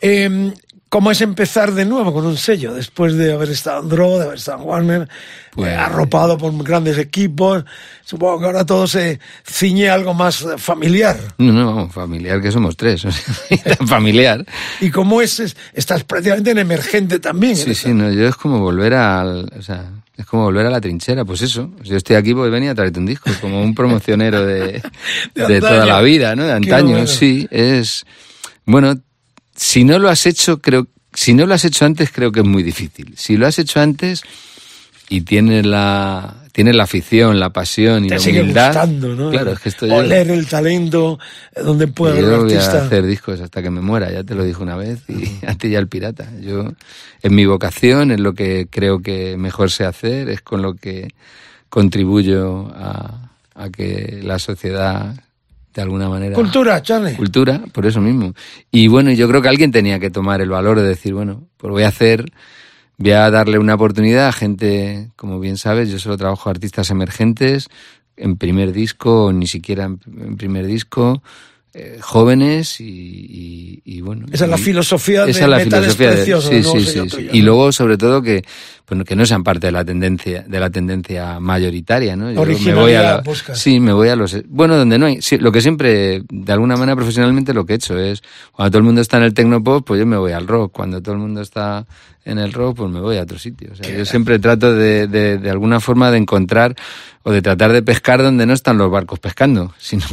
Eh, ¿Cómo es empezar de nuevo con un sello después de haber estado en Draw, de haber estado en Warner, Pues- eh, arropado por grandes equipos? Supongo que ahora todo se ciñe a algo más eh, familiar. No, familiar que somos tres, familiar. ¿Y cómo es? es- Estás prácticamente en emergente también. Sí, en sí, no, yo es como volver al, o sea, es como volver a la trinchera, pues eso. Yo estoy aquí porque venía a traerte un disco, como un promocionero de, De de, toda la vida, ¿no? De antaño, bueno. sí, es, bueno, si no lo has hecho, creo, si no lo has hecho antes, creo que es muy difícil. Si lo has hecho antes y tienes la, tienes la afición, la pasión y Te la sigue humildad, gustando, ¿no? claro, es que esto yo- Oler el talento, eh, donde puede haber yo voy a hacer discos hasta que me muera, ya te lo dije una vez, y a ti ya el pirata. Yo, es mi vocación, es lo que creo que mejor sé hacer, es con lo que contribuyo a, a que la sociedad de alguna manera Cultura, Charlie. cultura, por eso mismo. Y bueno, yo creo que alguien tenía que tomar el valor de decir, bueno, pues voy a hacer, voy a darle una oportunidad a gente, como bien sabes, yo solo trabajo a artistas emergentes, en primer disco, o ni siquiera en, en primer disco, eh, jóvenes y, y- y bueno. Esa es la filosofía de esa es la filosofía de- Precioso, sí, ¿no? sí, sí, tuyo. Y ¿no? luego, sobre todo, que, bueno, que no sean parte de la tendencia, de la tendencia mayoritaria, ¿no? Yo me voy a buscas. Sí, me voy a los... Bueno, donde no hay... sí, lo que siempre, de alguna manera profesionalmente, lo que he hecho es, cuando todo el mundo está en el tecnopop, pues yo me voy al rock. Cuando todo el mundo está en el rock, pues me voy a otro sitio. O sea, yo siempre trato de, de, de alguna forma de encontrar o de tratar de pescar donde no están los barcos pescando, sino...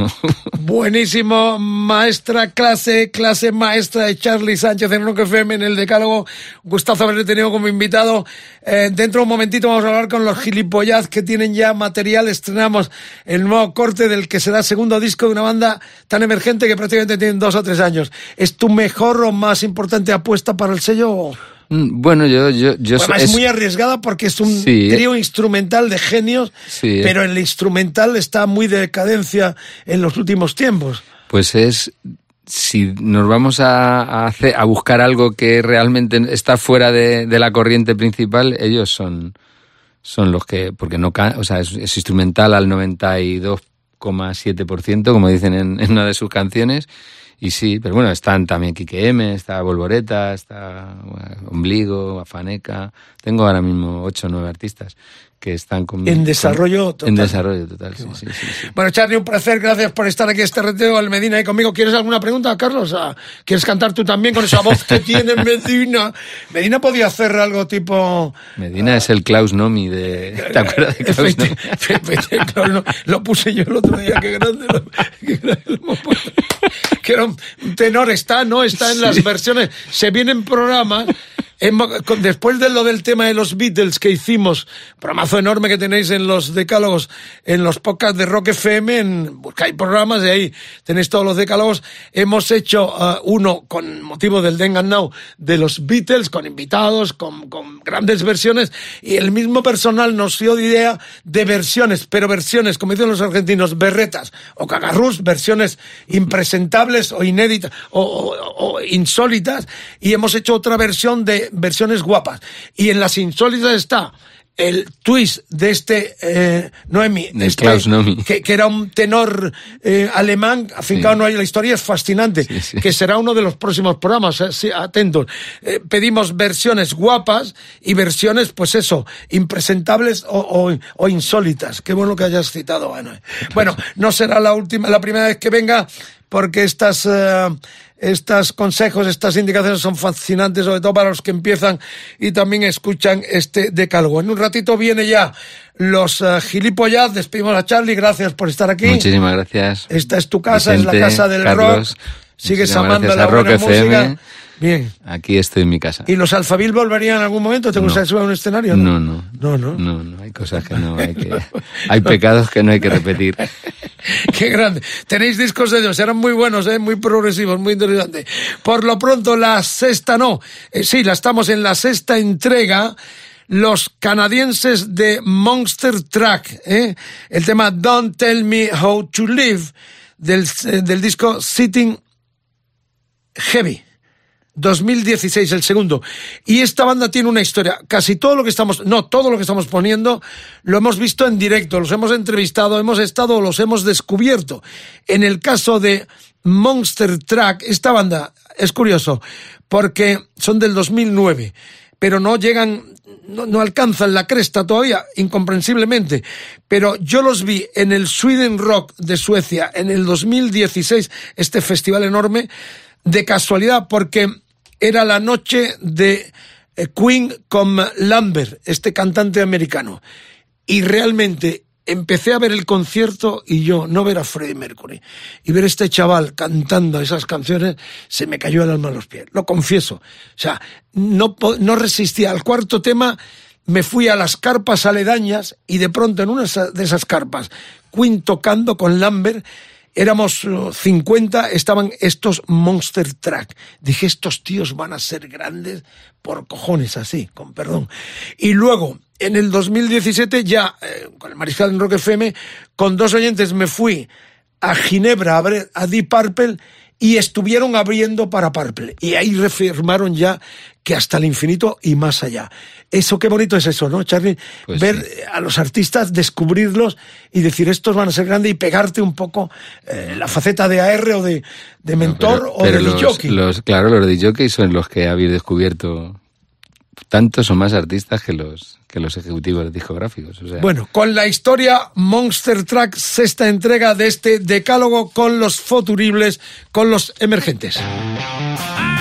Buenísimo, maestra clase, clase maestra de Charlie Sánchez en Rock FM en el Decálogo. Gustazo haberle tenido como invitado. Eh, dentro de un momentito vamos a hablar con los gilipollaz que tienen ya material. Estrenamos el nuevo corte del que será segundo disco de una banda tan emergente que prácticamente tienen dos o tres años. ¿Es tu mejor o más importante apuesta para el sello? Mm, Bueno, yo... yo, yo so- es muy arriesgada porque es un Sí. trío instrumental de genios, Sí. pero el instrumental está muy de decadencia en los últimos tiempos. Pues es si nos vamos a, a hacer, a buscar algo que realmente está fuera de, de la corriente principal, ellos son son los que porque no o sea es, es instrumental al 92,7% como dicen en, en una de sus canciones y sí, pero bueno, están también Quique M, está Volvoreta, está Ombligo, Afaneca. Tengo ahora mismo ocho o nueve artistas que están con En desarrollo con- total. En desarrollo total, sí, sí, sí, sí. Bueno, Charlie, un placer, gracias por estar aquí este reteo al Medina y conmigo. ¿Quieres alguna pregunta, Carlos? Ah, ¿Quieres cantar tú también con esa voz que tiene Medina? Medina podía hacer algo tipo... Medina es el Klaus Nomi de... ¿Te acuerdas de Klaus Nomi? claro, lo puse yo el otro día, qué grande. lo- qué grande lo que era un tenor, está, ¿no? Está en las versiones. Se vienen programas. Después de lo del tema de los Beatles que hicimos, programazo enorme que tenéis en los decálogos, en los podcasts de Rock FM, en, buscáis programas y ahí tenéis todos los decálogos. Hemos hecho ah, uno con motivo del and Now de los Beatles, con invitados, con, grandes versiones, y el mismo personal nos dio idea de versiones, pero versiones, como dicen los argentinos, berretas o cagarrús, versiones impresentables o inéditas o insólitas, y hemos hecho otra versión de versiones guapas. Y en las insólitas está el twist de este eh, Noemi, De este, Klaus Nomi. que, que era un tenor eh, alemán, afincado Sí. no hay la historia es fascinante, Sí, sí. que será uno de los próximos programas, eh, sí, atentos. Eh, pedimos versiones guapas y versiones, pues eso, impresentables o, o- o insólitas. Qué bueno que hayas citado, Ana. Bueno, no será la última, la primera vez que venga, porque estas, eh, estas consejos, estas indicaciones son fascinantes, sobre todo para los que empiezan y también escuchan este decálogo. En un ratito viene ya los uh, gilipollas, despedimos a Charlie, gracias por estar aquí. Muchísimas gracias. Esta es tu casa, es la casa del Carlos, rock. Sigues amando la buena FM. música. Bien. Aquí estoy en mi casa. ¿Y los Alfabil volverían en algún momento? ¿Te No. gustaría subir a un escenario? No, no. No, no. No, no, hay cosas que no hay que... Hay pecados que no hay que repetir. Qué grande. Tenéis discos de ellos, eran muy buenos, ¿eh? muy progresivos, muy interesantes. Por lo pronto, la sexta no. Eh, sí, la estamos en la sexta entrega. Los canadienses de Monster Track, ¿eh? el tema Don't Tell Me How to Live del, eh, del disco Sitting Heavy. 2016, el segundo. Y esta banda tiene una historia. Casi todo lo que estamos, no, todo lo que estamos poniendo lo hemos visto en directo, los hemos entrevistado, hemos estado, los hemos descubierto. En el caso de Monster Track, esta banda es curioso, porque son del 2009, pero no llegan, no, no alcanzan la cresta todavía, incomprensiblemente. Pero yo los vi en el Sweden Rock de Suecia en el 2016, este festival enorme, de casualidad, porque era la noche de eh, Queen con Lambert, este cantante americano. Y realmente empecé a ver el concierto y yo, no ver a Freddie Mercury, y ver este chaval cantando esas canciones, se me cayó el alma a los pies. Lo confieso. O sea, no, no resistía. Al cuarto tema me fui a las carpas aledañas y de pronto en una de esas carpas, Queen tocando con Lambert, éramos eh, 50, estaban estos Monster Track. Dije, estos tíos van a ser grandes por cojones así, con perdón. Y luego, en el 2017, ya eh, con el Mariscal en Rock FM, con dos oyentes me fui a Ginebra a ver a Purple y estuvieron abriendo para Purple. Y ahí reafirmaron ya que hasta el infinito y más allá. Eso qué bonito es eso, ¿no, Charlie? Pues ver sí. a los artistas, descubrirlos y decir estos van a ser grandes y pegarte un poco eh, la faceta de AR o de, de mentor Pero- o pero de los, jockey. los- claro, los de jockey son los que habéis descubierto tantos o más artistas que los que los ejecutivos discográficos. O sea, Bueno, con la historia Monster Track, sexta entrega de este decálogo con los futuribles, con los emergentes. I'm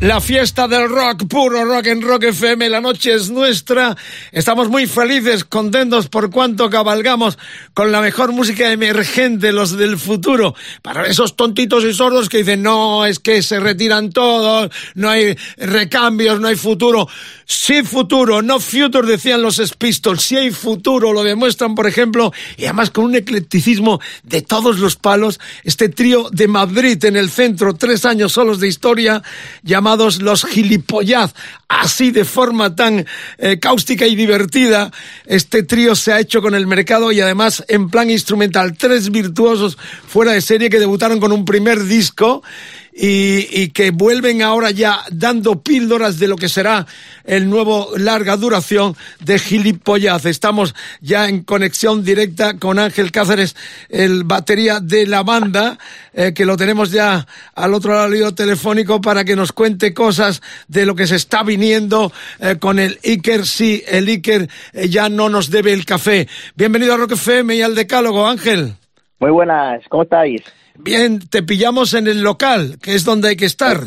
La fiesta del rock, puro rock en Rock FM, la noche es nuestra. Estamos muy felices, contentos por cuanto cabalgamos con la mejor música emergente, los del futuro. Para esos tontitos y sordos que dicen, no, es que se retiran todos, no hay recambios, no hay futuro. Sí futuro, no future, decían los Pistols. Sí hay futuro, lo demuestran, por ejemplo, y además con un eclecticismo de todos los palos. Este trío de Madrid en el centro, tres años solos de historia, llamado los gilipollaz, así de forma tan eh, cáustica y divertida. Este trío se ha hecho con el mercado y además en plan instrumental. Tres virtuosos fuera de serie que debutaron con un primer disco y, que vuelven ahora ya dando píldoras de lo que será el nuevo larga duración de Gilipollaz. Estamos ya en conexión directa con Ángel Cáceres, el batería de la banda, eh, que lo tenemos ya al otro lado del telefónico para que nos cuente cosas de lo que se está viniendo eh, con el Iker. Sí, el Iker eh, ya no nos debe el café. Bienvenido a Rock FM y al Decálogo, Ángel. Muy buenas, ¿cómo estáis? Bien, te pillamos en el local, que es donde hay que estar.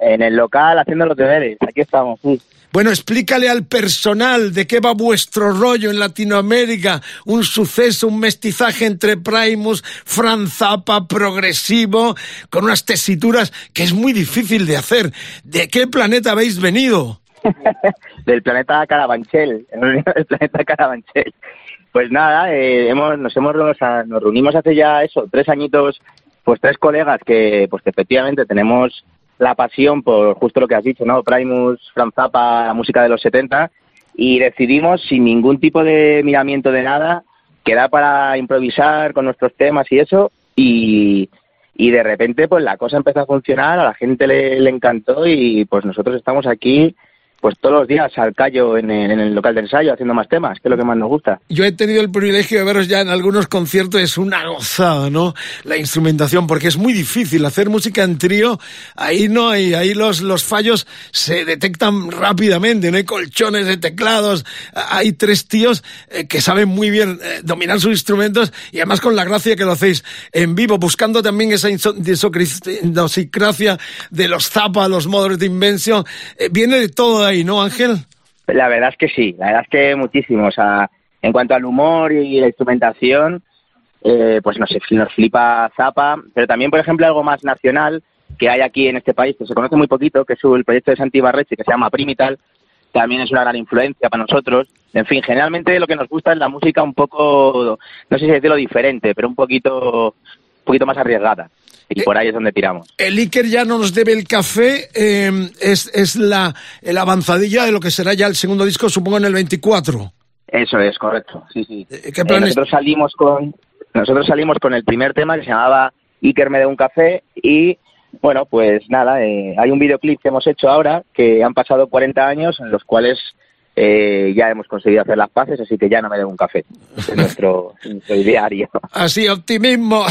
En el local haciendo los deberes, aquí estamos. Bueno, explícale al personal de qué va vuestro rollo en Latinoamérica. Un suceso, un mestizaje entre Primus, Franzapa, progresivo, con unas tesituras que es muy difícil de hacer. ¿De qué planeta habéis venido? Del planeta Carabanchel, el planeta Carabanchel. Pues nada, eh, hemos, nos hemos nos reunimos hace ya eso, tres añitos pues tres colegas que, pues que efectivamente tenemos la pasión por justo lo que has dicho, ¿no? Primus, Franz Zappa, la música de los 70 y decidimos sin ningún tipo de miramiento de nada quedar para improvisar con nuestros temas y eso y, y de repente pues la cosa empezó a funcionar, a la gente le, le encantó y pues nosotros estamos aquí pues todos los días al callo en el, local de ensayo haciendo más temas, que es lo que más nos gusta. Yo he tenido el privilegio de veros ya en algunos conciertos, es una gozada, ¿no? La instrumentación, porque es muy difícil hacer música en trío, ahí no hay, ahí los, los fallos se detectan rápidamente, no hay colchones de teclados, hay tres tíos eh, que saben muy bien eh, dominar sus instrumentos y además con la gracia que lo hacéis en vivo, buscando también esa idiosincrasia de los zapas, los modos de invención, eh, viene de todo ahí ¿no, Ángel? La verdad es que sí, la verdad es que muchísimo. O en cuanto al humor y la instrumentación, eh, pues nos, nos flipa Zapa, pero también, por ejemplo, algo más nacional que hay aquí en este país, que se conoce muy poquito, que es el proyecto de Santi Barreche, que se llama Primital, también es una gran influencia para nosotros. En fin, generalmente lo que nos gusta es la música un poco, no sé si decirlo diferente, pero un poquito, un poquito más arriesgada y por ahí es donde tiramos. El Iker ya no nos debe el café, em, es, es la, la avanzadilla de lo que será ya el segundo disco, supongo en el 24. Eso es, correcto, sí, sí. Eh, ¿Qué eh, nosotros salimos con nosotros salimos con el primer tema que se llamaba Iker me dé un café y bueno, pues nada, eh, hay un videoclip que hemos hecho ahora que han pasado 40 años en los cuales eh, ya hemos conseguido hacer las paces, así que ya no me debo un café. Es nuestro, nuestro diario. Así, optimismo,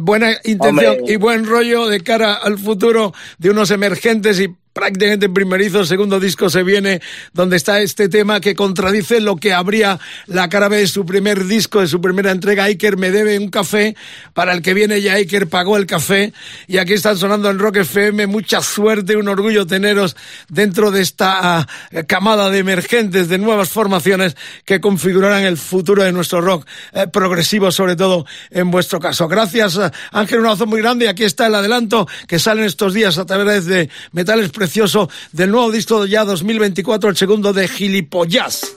buena intención y buen rollo de cara al futuro de unos emergentes y prácticamente primerizo, segundo disco se viene, donde está este tema que contradice lo que habría la cara B de su primer disco, de su primera entrega. Iker me debe un café, para el que viene ya Iker pagó el café, y aquí están sonando en Rock FM. Mucha suerte, un orgullo teneros dentro de esta eh, camada de emergentes, de nuevas formaciones que configurarán el futuro de nuestro rock eh, progresivo, sobre todo en vuestro caso. Gracias, eh, Ángel, un abrazo muy grande, y aquí está el adelanto que sale en estos días a través de Metales precioso del nuevo disco ya 2024, el segundo de Gilipollas.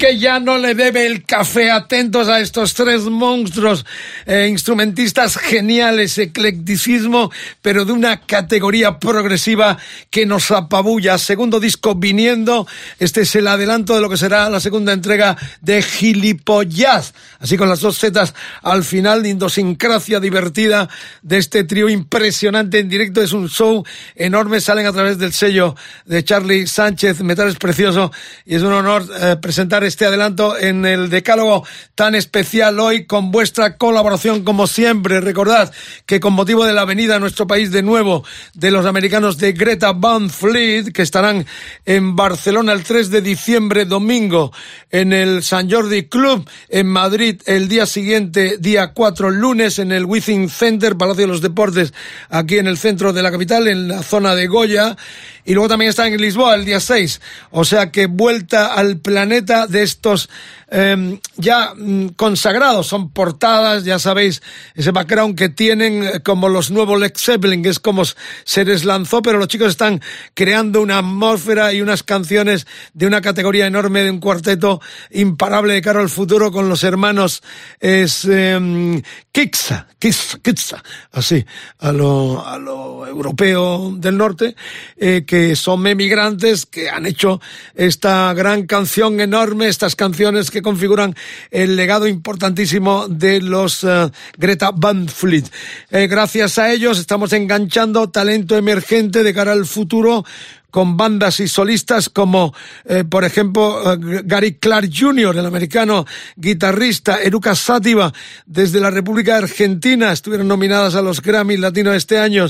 Que ya no le debe el café. Atentos a estos tres monstruos, eh, instrumentistas geniales, eclecticismo, pero de una categoría progresiva que nos apabulla. Segundo disco viniendo. Este es el adelanto de lo que será la segunda entrega de Gilipollaz. Así con las dos zetas al final, de idiosincrasia divertida de este trío impresionante en directo. Es un show enorme. Salen a través del sello de Charlie Sánchez. Metal es precioso y es un honor eh, presentar este adelanto en el decálogo tan especial hoy con vuestra colaboración como siempre. Recordad que con motivo de la venida a nuestro país de nuevo de los americanos de Greta Van Fleet, que estarán en Barcelona el 3 de diciembre, domingo, en el San Jordi Club, en Madrid el día siguiente, día 4, lunes, en el Within Center, Palacio de los Deportes, aquí en el centro de la capital, en la zona de Goya, y luego también está en Lisboa el día 6. O sea que vuelta al planeta de estos eh, ya mm, consagrados. Son portadas, ya sabéis, ese background que tienen eh, como los nuevos Lex Zeppelin, que es como se les lanzó, pero los chicos están creando una atmósfera y unas canciones de una categoría enorme, de un cuarteto imparable de cara al futuro con los hermanos es eh, Kiksa, Kiksa, así, a lo, a lo europeo del norte, eh, que son emigrantes que han hecho esta gran canción enorme, estas canciones que configuran el legado importantísimo de los uh, Greta Van Fleet. Eh, gracias a ellos estamos enganchando talento emergente de cara al futuro con bandas y solistas como, eh, por ejemplo, eh, Gary Clark Jr., el americano guitarrista, Eruca Sativa, desde la República Argentina, estuvieron nominadas a los Grammy Latino este año,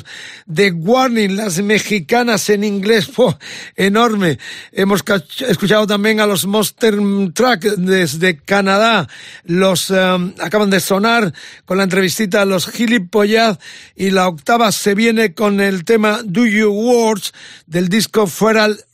The Warning, las mexicanas en inglés, enorme. Hemos escuchado también a los Monster Track desde Canadá, los eh, acaban de sonar con la entrevistita a los Gilipollas y la octava se viene con el tema Do You Words del disco disco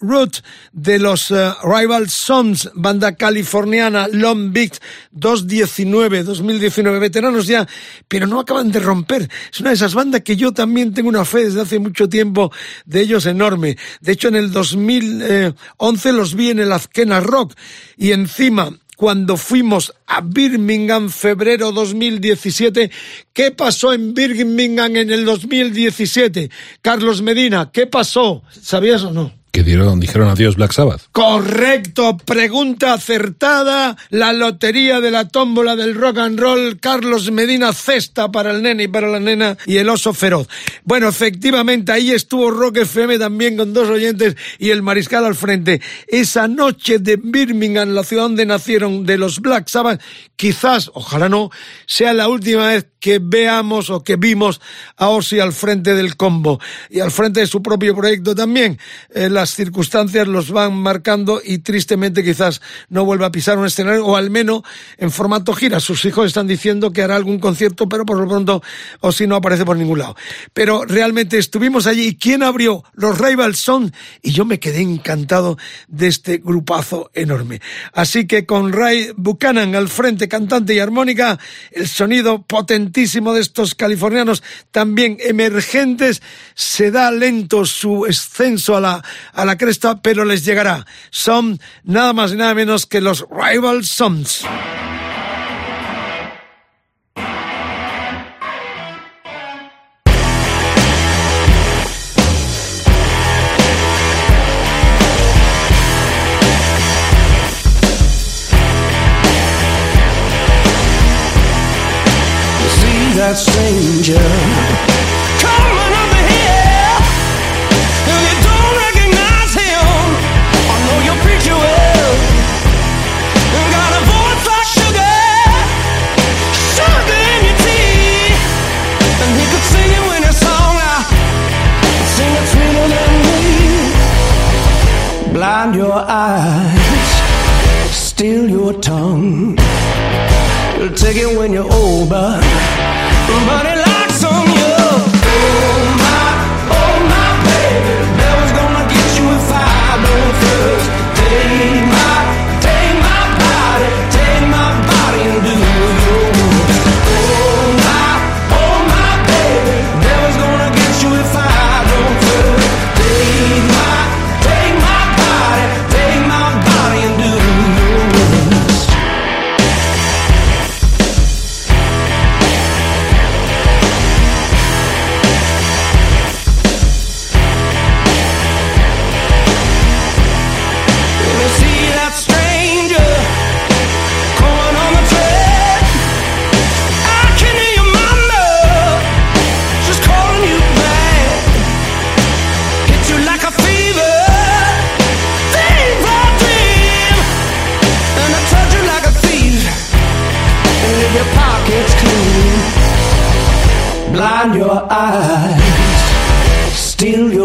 Root de los uh, Rival Sons, banda californiana Long Beach 219, 2019, veteranos ya, pero no acaban de romper. Es una de esas bandas que yo también tengo una fe desde hace mucho tiempo de ellos enorme. De hecho, en el 2011 los vi en el Azkena Rock y encima cuando fuimos a Birmingham febrero 2017. ¿Qué pasó en Birmingham en el 2017? Carlos Medina, ¿qué pasó? ¿Sabías o no? Que dieron, dijeron adiós Black Sabbath. Correcto, pregunta acertada. La lotería de la tómbola del rock and roll, Carlos Medina, cesta para el nene y para la nena y el oso feroz. Bueno, efectivamente, ahí estuvo Rock FM también con dos oyentes y el mariscal al frente. Esa noche de Birmingham, la ciudad donde nacieron de los Black Sabbath, quizás, ojalá no, sea la última vez que veamos o que vimos a Ozzy al frente del combo y al frente de su propio proyecto también. Eh, circunstancias los van marcando y tristemente quizás no vuelva a pisar un escenario o al menos en formato gira. Sus hijos están diciendo que hará algún concierto, pero por lo pronto Ozzy no aparece por ningún lado. Pero realmente estuvimos allí y ¿quién abrió? Los Rivals Son y yo me quedé encantado de este grupazo enorme. Así que con Ray Buchanan al frente, cantante y armónica, el sonido potente de estos californianos también emergentes, se da lento su ascenso a la, a la cresta, pero les llegará. Son nada más y nada menos que los Rival Sons. sober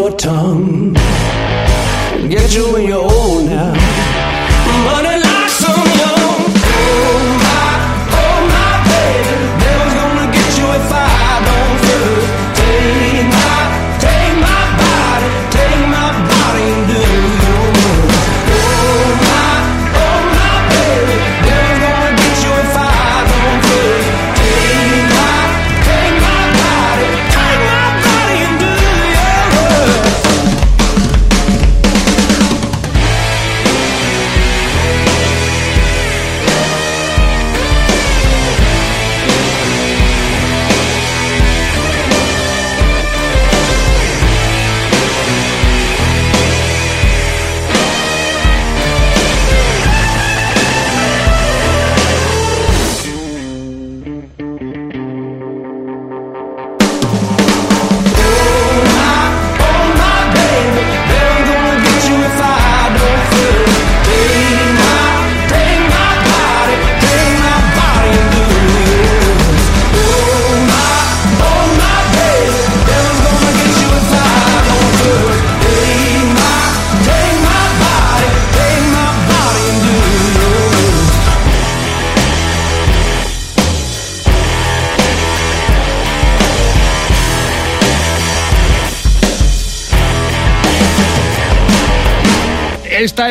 your tongue, get you when you're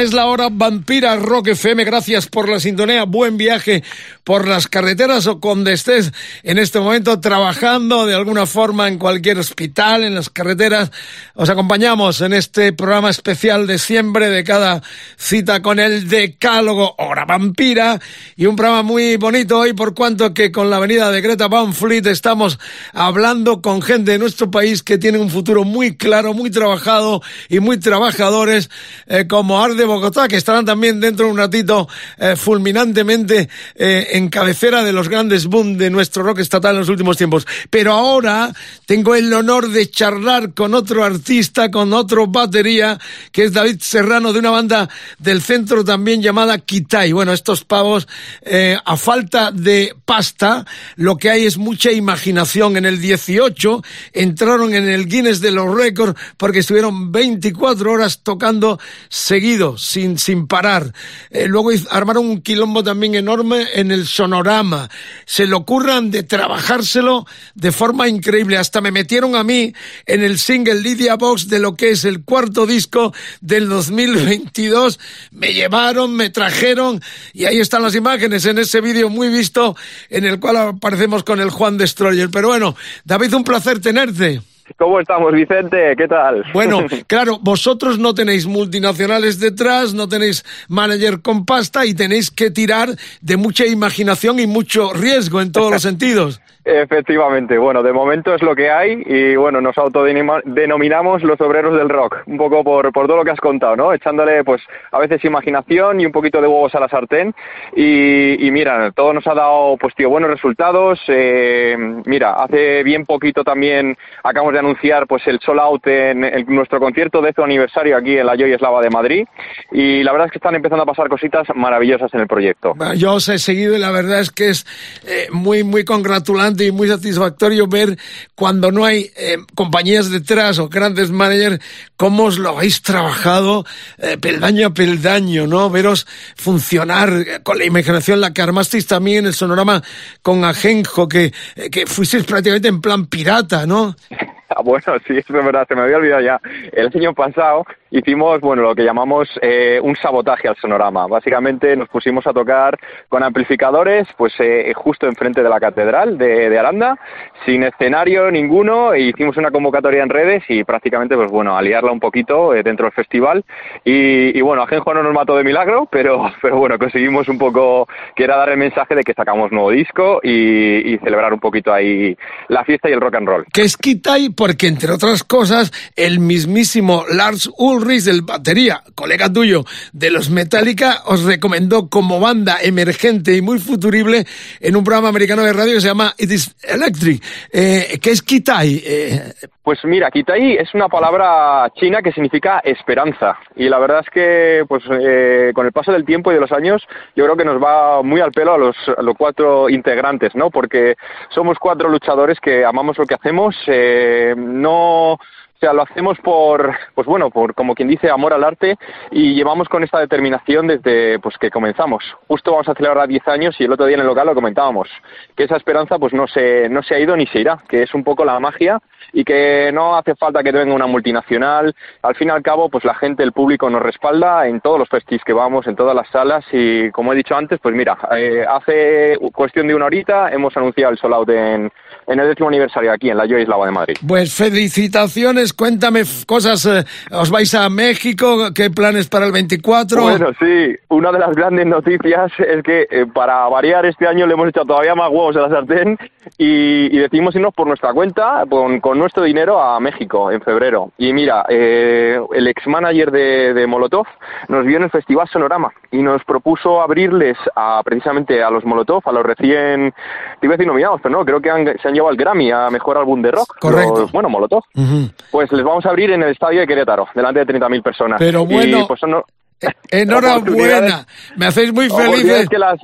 Esta es la hora vampira Rock FM. Gracias por la sintonía. Buen viaje por las carreteras o donde estés en este momento trabajando de alguna forma en cualquier hospital, en las carreteras. Os acompañamos en este programa especial de siempre de cada cita con el Decálogo Hora Vampira y un programa muy bonito hoy por cuanto que con la venida de Greta Van Fleet estamos hablando con gente de nuestro país que tiene un futuro muy claro, muy trabajado y muy trabajadores eh, como Ar de Que estarán también dentro de un ratito eh, fulminantemente eh, en cabecera de los grandes boom de nuestro rock estatal en los últimos tiempos. Pero ahora tengo el honor de charlar con otro artista, con otro batería, que es David Serrano, de una banda del centro también llamada Kitai. Bueno, estos pavos, eh, a falta de pasta, lo que hay es mucha imaginación. En el 18 entraron en el Guinness de los récords porque estuvieron 24 horas tocando seguido, sin, sin parar. Eh, luego armaron un quilombo también enorme en el sonorama. Se le ocurran de trabajárselo de forma increíble. Hasta me metieron a mí en el single Lydia Box de lo que es el cuarto disco del 2022. Me llevaron, me trajeron y ahí están las imágenes en ese vídeo muy visto en el cual aparecemos con el Juan Destroyer. Pero bueno, David, un placer tenerte. ¿Cómo estamos, Vicente? ¿Qué tal? Bueno, claro, vosotros no tenéis multinacionales detrás, no tenéis manager con pasta y tenéis que tirar de mucha imaginación y mucho riesgo en todos los sentidos. Efectivamente, bueno, de momento es lo que hay y bueno, nos autodenominamos los obreros del rock, un poco por, por todo lo que has contado, ¿no? Echándole pues a veces imaginación y un poquito de huevos a la sartén y, y mira, todo nos ha dado pues tío buenos resultados, eh, mira, hace bien poquito también acabamos de anunciar pues el sold out en, nuestro concierto de este aniversario aquí en la Joy Eslava de Madrid y la verdad es que están empezando a pasar cositas maravillosas en el proyecto. Yo os he seguido y la verdad es que es eh, muy, muy congratulante y muy satisfactorio ver cuando no hay eh, compañías detrás o grandes managers, cómo os lo habéis trabajado eh, peldaño a peldaño, ¿no? Veros funcionar eh, con la imaginación, la que armasteis también el sonorama con Ajenjo, que, eh, que fuisteis prácticamente en plan pirata, ¿no? Ah, Bueno, sí, es verdad, se me había olvidado ya. El año pasado hicimos, bueno, lo que llamamos eh, un sabotaje al sonorama. Básicamente nos pusimos a tocar con amplificadores, pues eh, justo enfrente de la catedral de, de Aranda, sin escenario ninguno, e hicimos una convocatoria en redes y prácticamente, pues bueno, a liarla un poquito eh, dentro del festival. Y, y bueno, Ajenjo no nos mató de milagro, pero, pero bueno, conseguimos un poco, que era dar el mensaje de que sacamos nuevo disco y, y celebrar un poquito ahí la fiesta y el rock and roll. que es Kitai porque, entre otras cosas, el mismísimo Lars Ulrich, del batería, colega tuyo de los Metallica, os recomendó como banda emergente y muy futurible en un programa americano de radio que se llama It is Electric. Eh, ¿Qué es Kitai? Eh, Pues mira, Kitai es una palabra china que significa esperanza y la verdad es que pues eh, con el paso del tiempo y de los años yo creo que nos va muy al pelo a los, a los cuatro integrantes, ¿no? Porque somos cuatro luchadores que amamos lo que hacemos, eh, no o sea, lo hacemos por, pues bueno, por como quien dice, amor al arte y llevamos con esta determinación desde pues que comenzamos. Justo vamos a celebrar 10 años y el otro día en el local lo comentábamos, que esa esperanza pues no se, no se ha ido ni se irá, que es un poco la magia y que no hace falta que venga una multinacional. Al fin y al cabo, pues la gente, el público nos respalda en todos los festivals que vamos, en todas las salas y como he dicho antes, pues mira, eh, hace cuestión de una horita hemos anunciado el sold out en, en el décimo aniversario aquí en la Joy Lava de Madrid. Pues felicitaciones, cuéntame cosas. eh, ¿Os vais a México? ¿Qué planes para el 24? Bueno, sí, una de las grandes noticias es que eh, para variar este año le hemos echado todavía más huevos a la sartén y, y decidimos irnos por nuestra cuenta, con, con nuestro dinero a México en febrero. Y mira, eh, el ex manager de, de Molotov nos vio en el Festival Sonorama y nos propuso abrirles a precisamente a los Molotov, a los recién, te iba a decir nominados, pero no, creo que han- se han llevado el Grammy a Mejor Álbum de Rock. Correcto. Los- bueno, Molotov. Ujú. Pues les vamos a abrir en el estadio de Querétaro, delante de 30.000 personas. Pero Y, bueno, pues son- Enhorabuena, me hacéis muy felices. que las,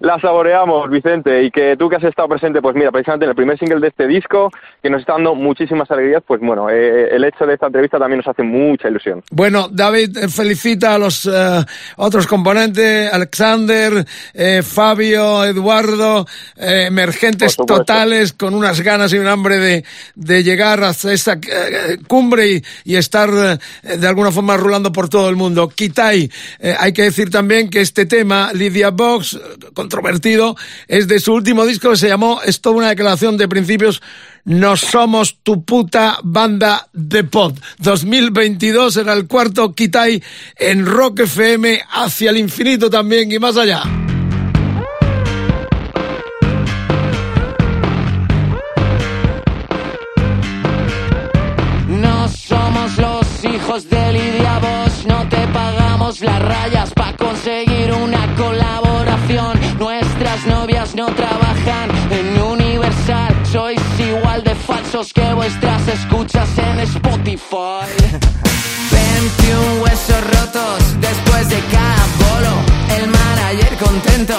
las saboreamos, Vicente, y que tú que has estado presente, pues mira, precisamente en el primer single de este disco, que nos está dando muchísimas alegrías, pues bueno, eh, el hecho de esta entrevista también nos hace mucha ilusión. Bueno, David eh, felicita a los eh, otros componentes, Alexander, eh, Fabio, Eduardo, eh, emergentes totales con unas ganas y un hambre de, de llegar hasta esta eh, cumbre y, y estar eh, de alguna forma rulando por todo el mundo. Kitai, eh, hay que decir también que este tema, Lydia Box, eh, controvertido, es de su último disco que se llamó, es toda una declaración de principios, no somos tu puta banda de pop. 2022 era el cuarto Kitai en Rock FM hacia el infinito también y más allá. No somos los hijos de Lidia Bosch, no te pagamos las rayas que vuestras escuchas en Spotify. 21 huesos rotos después de cada bolo. El manager contento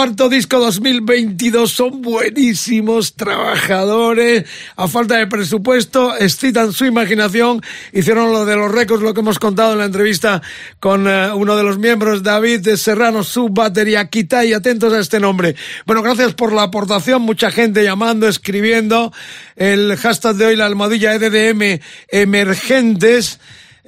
cuarto disco 2022, son buenísimos trabajadores, a falta de presupuesto, excitan su imaginación, hicieron lo de los récords, lo que hemos contado en la entrevista con eh, uno de los miembros, David de Serrano, su batería, quita y atentos a este nombre. Bueno, gracias por la aportación, mucha gente llamando, escribiendo, el hashtag de hoy, la almohadilla EDDM emergentes,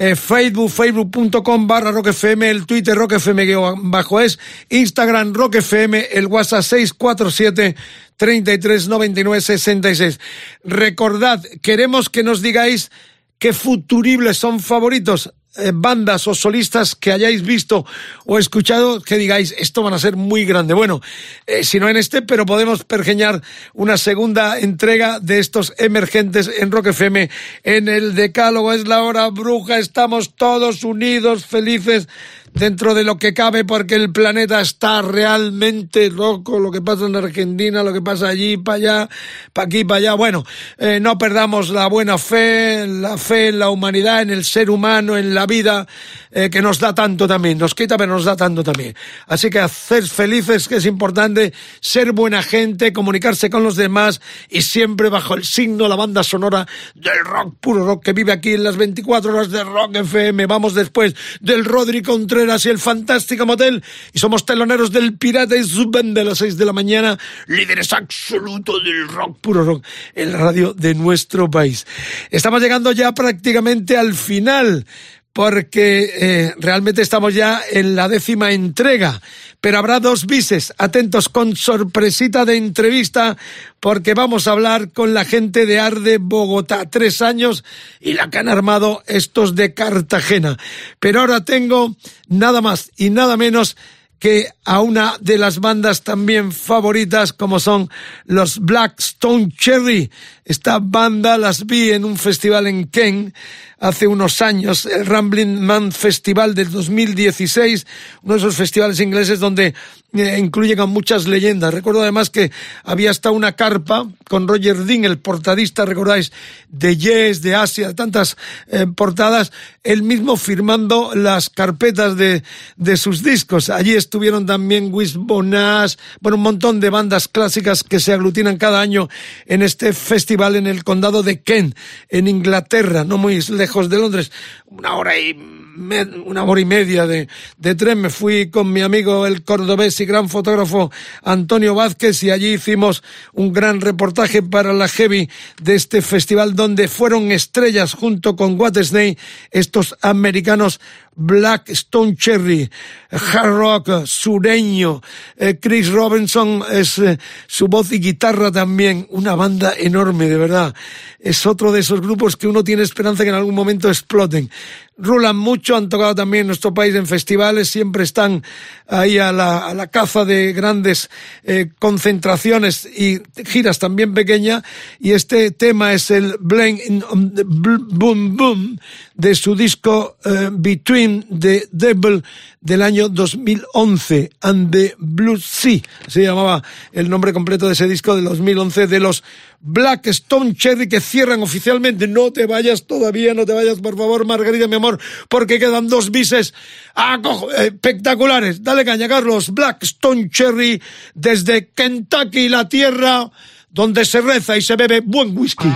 eh, Facebook, facebook.com barra roquefm, el Twitter roquefm bajo es, Instagram roquefm, el WhatsApp 647 33 99 66. Recordad, queremos que nos digáis qué futuribles son favoritos. Eh, bandas o solistas que hayáis visto o escuchado que digáis esto van a ser muy grande. Bueno, eh, si no en este, pero podemos pergeñar una segunda entrega de estos emergentes en Rock FM en el Decálogo. Es la hora bruja, estamos todos unidos, felices dentro de lo que cabe porque el planeta está realmente loco, lo que pasa en Argentina, lo que pasa allí, para allá, para aquí, para allá. Bueno, eh, no perdamos la buena fe, la fe en la humanidad, en el ser humano, en la vida, eh, que nos da tanto también, nos quita pero nos da tanto también. Así que hacer felices, que es importante, ser buena gente, comunicarse con los demás y siempre bajo el signo, la banda sonora del rock, puro rock que vive aquí en las 24 horas de Rock FM. Vamos después del Rodri Contreras y el fantástico motel. Y somos teloneros del Pirata y su banda a las 6 de la mañana, líderes absolutos del rock, puro rock, en la radio de nuestro país. Estamos llegando ya prácticamente al final porque eh, realmente estamos ya en la décima entrega, pero habrá dos bises, atentos con sorpresita de entrevista, porque vamos a hablar con la gente de Arde Bogotá, tres años, y la que han armado estos de Cartagena. Pero ahora tengo nada más y nada menos que a una de las bandas también favoritas como son los Blackstone Cherry. Esta banda las vi en un festival en Ken hace unos años, el Rambling Man Festival del 2016, uno de esos festivales ingleses donde eh, incluyen a muchas leyendas. Recuerdo además que había hasta una carpa con Roger Dean, el portadista, recordáis, de Yes, de Asia, tantas eh, portadas, él mismo firmando las carpetas de, de sus discos. Allí estuvieron también Wiz Bonas, bueno, un montón de bandas clásicas que se aglutinan cada año en este festival en el condado de Kent, en Inglaterra, no muy lejos de Londres, una hora y una hora y media de, tren. Me fui con mi amigo el cordobés y gran fotógrafo Antonio Vázquez y allí hicimos un gran reportaje para la Heavy de este festival donde fueron estrellas junto con Snake estos americanos Black Stone Cherry, hard rock sureño, eh, Chris Robinson es eh, su voz y guitarra también, una banda enorme, de verdad. Es otro de esos grupos que uno tiene esperanza que en algún momento exploten. Rulan mucho, han tocado también en nuestro país en festivales, siempre están ahí a la, a la caza de grandes eh, concentraciones y giras también pequeñas. Y este tema es el Blame Boom Boom de su disco Between the Devil del año 2011, And the Blue Sea, se llamaba el nombre completo de ese disco de 2011 de los Black Stone Cherry que cierran oficialmente. No te vayas todavía, no te vayas, por favor, Margarita, mi amor, porque quedan dos bises eh, espectaculares. Dale caña, Carlos. Black Stone Cherry desde Kentucky, la tierra donde se reza y se bebe buen whisky.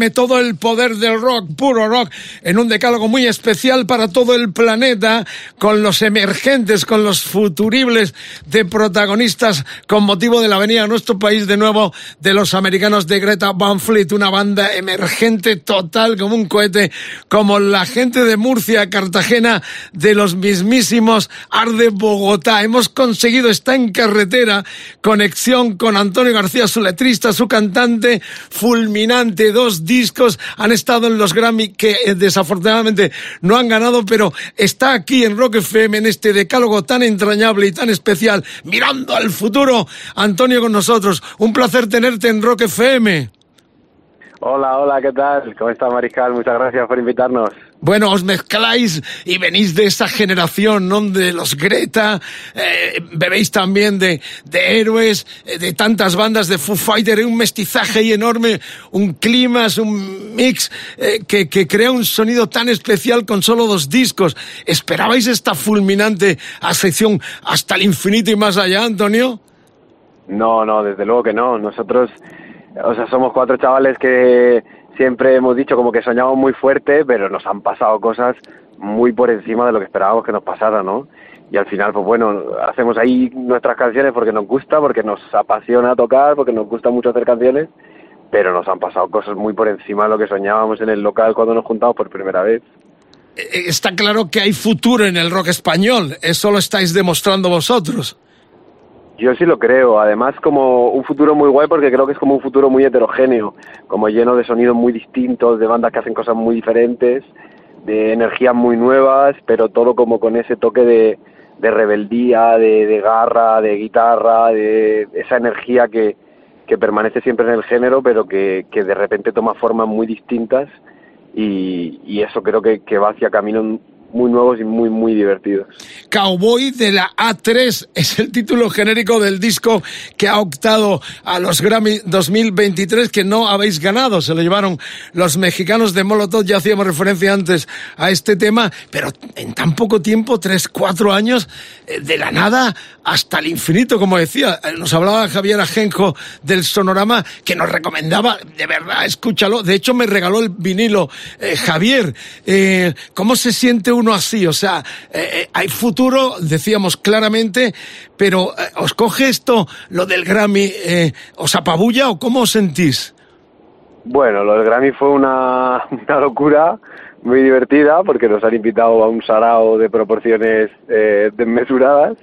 FM, todo el poder del rock, puro rock, en un decálogo muy especial para todo el planeta, con los emergentes, con los futuribles de protagonistas, con motivo de la venida a nuestro país de nuevo de los americanos de Greta Van Fleet, una banda emergente total como un cohete, como la gente de Murcia, Cartagena, de los mismísimos Arde Bogotá. Hemos conseguido, está en carretera, conexión con Antonio García, su letrista, su cantante, fulminante, dos discos, han estado en los Grammy que eh, desafortunadamente no han ganado, pero está aquí en Rock FM, en este decálogo tan entrañable y tan especial, mirando al futuro, Antonio con nosotros. Un placer tenerte en Rock FM. Hola, hola, ¿qué tal? ¿Cómo está Mariscal? Muchas gracias por invitarnos. Bueno, os mezcláis y venís de esa generación, ¿no? De los Greta, eh, bebéis también de, de héroes, eh, de tantas bandas de Foo Fighter, un mestizaje ahí enorme, un clima, un mix eh, que, que crea un sonido tan especial con solo dos discos. ¿Esperabais esta fulminante ascensión hasta el infinito y más allá, Antonio? No, no, desde luego que no. Nosotros, o sea, somos cuatro chavales que siempre hemos dicho como que soñamos muy fuerte, pero nos han pasado cosas muy por encima de lo que esperábamos que nos pasara, ¿no? Y al final, pues bueno, hacemos ahí nuestras canciones porque nos gusta, porque nos apasiona tocar, porque nos gusta mucho hacer canciones, pero nos han pasado cosas muy por encima de lo que soñábamos en el local cuando nos juntamos por primera vez. Eh, Está claro que hay futuro en el rock español, eso lo estáis demostrando vosotros. Yo sí lo creo, además como un futuro muy guay porque creo que es como un futuro muy heterogéneo, como lleno de sonidos muy distintos, de bandas que hacen cosas muy diferentes, de energías muy nuevas, pero todo como con ese toque de, rebeldía, de, de garra, de guitarra, de esa energía que, que permanece siempre en el género, pero que, que de repente toma formas muy distintas y, y eso creo que, que va hacia caminos muy nuevos y muy, muy divertidos. Cowboy de la A3 es el título genérico del disco que ha optado a los Grammy 2023 que no habéis ganado. Se lo llevaron los mexicanos de Molotov. Ya hacíamos referencia antes a este tema, pero en tan poco tiempo, tres, cuatro años, eh, de la nada hasta el infinito, como decía. Eh, Nos hablaba Javier Ajenjo del Sonorama que nos recomendaba, de verdad, escúchalo. De hecho, me regaló el vinilo eh, Javier. ¿Cómo se siente uno así? O sea, eh, eh, hay futuro, decíamos claramente, pero eh, ¿os coge esto, lo del Grammy, eh, os apabulla o cómo os sentís? Bueno, lo del Grammy fue una, una locura muy divertida porque nos han invitado a un sarao de proporciones desmesuradas,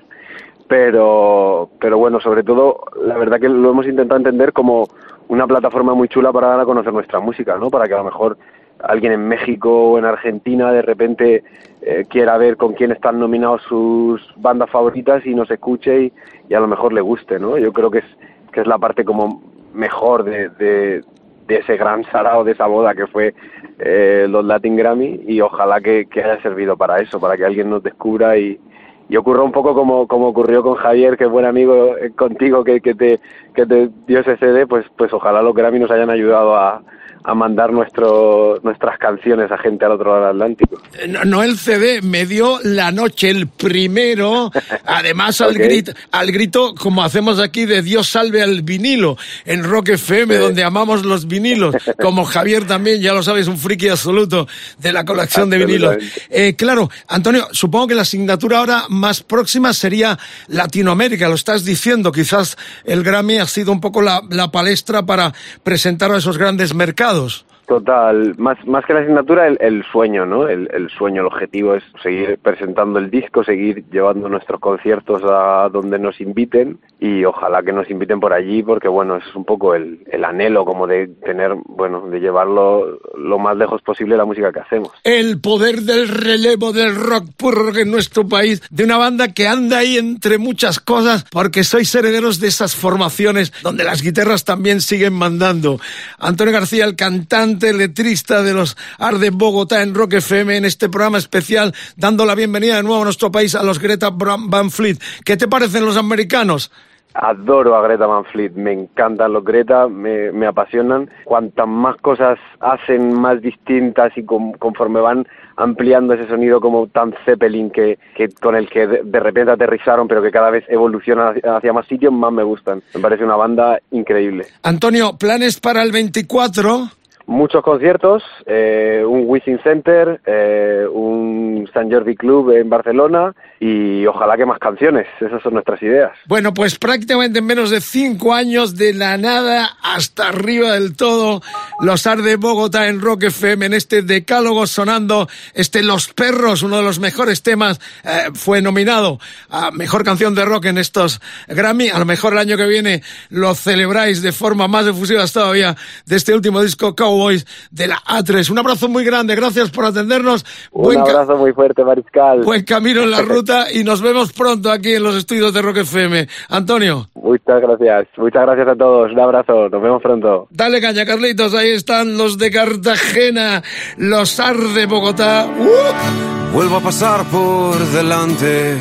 pero, pero bueno, sobre todo, la verdad que lo hemos intentado entender como una plataforma muy chula para dar a conocer nuestra música, ¿no? Para que a lo mejor alguien en México o en Argentina de repente eh, quiera ver con quién están nominados sus bandas favoritas y nos escuche y, y a lo mejor le guste, ¿no? Yo creo que es, que es la parte como mejor de, de, ese gran sarao, de esa boda que fue eh, los Latin Grammy y ojalá que, que haya servido para eso, para que alguien nos descubra y, y ocurra un poco como, como ocurrió con Javier, que es buen amigo eh, contigo, que, que, te, que te dio ese CD, pues, pues ojalá los Grammy nos hayan ayudado a, a mandar nuestro, nuestras canciones a gente al otro lado del Atlántico. Eh, No, no el CD, me dio la noche el primero, además al, grito, al grito, como hacemos aquí, de Dios salve al vinilo, en Rock FM, donde amamos los vinilos, como Javier también, ya lo sabes, un friki absoluto de la colección de vinilos. Eh, claro, Antonio, supongo que la asignatura ahora más próxima sería Latinoamérica, lo estás diciendo, quizás el Grammy ha sido un poco la, la palestra para presentar a esos grandes mercados lados. Total, más, más que la asignatura, el, el sueño, ¿no? El, el sueño, el objetivo es seguir presentando el disco, seguir llevando nuestros conciertos a donde nos inviten y ojalá que nos inviten por allí porque, bueno, es un poco el, el anhelo como de tener, bueno, de llevarlo lo más lejos posible la música que hacemos. El poder del relevo del rock puro en nuestro país, de una banda que anda ahí entre muchas cosas, porque sois herederos de esas formaciones donde las guitarras también siguen mandando. Antonio García, el cantante, letrista de los Arde Bogotá en Rock FM, en este programa especial, dando la bienvenida de nuevo a nuestro país a los Greta Van Fleet. ¿Qué te parecen los americanos? Adoro a Greta Van Fleet, me encantan los Greta, me, me apasionan. Cuantas más cosas hacen más distintas y con- conforme van ampliando ese sonido como tan Zeppelin que, que con el que de, de repente aterrizaron pero que cada vez evoluciona hacia, hacia más sitios, más me gustan. Me parece una banda increíble. Antonio, ¿planes para el 24? Muchos conciertos, eh, un Wishing Center, eh, un San Jordi Club en Barcelona y ojalá que más canciones, esas son nuestras ideas. Bueno, pues prácticamente en menos de cinco años, de la nada hasta arriba del todo, los Arde Bogotá en Rock FM, en este decálogo sonando, este Los Perros, uno de los mejores temas, eh, fue nominado a Mejor Canción de Rock en estos Grammy. A lo mejor el año que viene lo celebráis de forma más efusiva todavía de este último disco Cowboys de la A3. Un abrazo muy grande, gracias por atendernos. Un Buen abrazo muy fuerte, Mariscal. Buen camino en la ruta y nos vemos pronto aquí en los estudios de Rock FM. Antonio. Muchas gracias, muchas gracias a todos, un abrazo, nos vemos pronto. Dale caña, Carlitos. Ahí están los de Cartagena, los AR de Bogotá. ¡Uh! Vuelvo a pasar por delante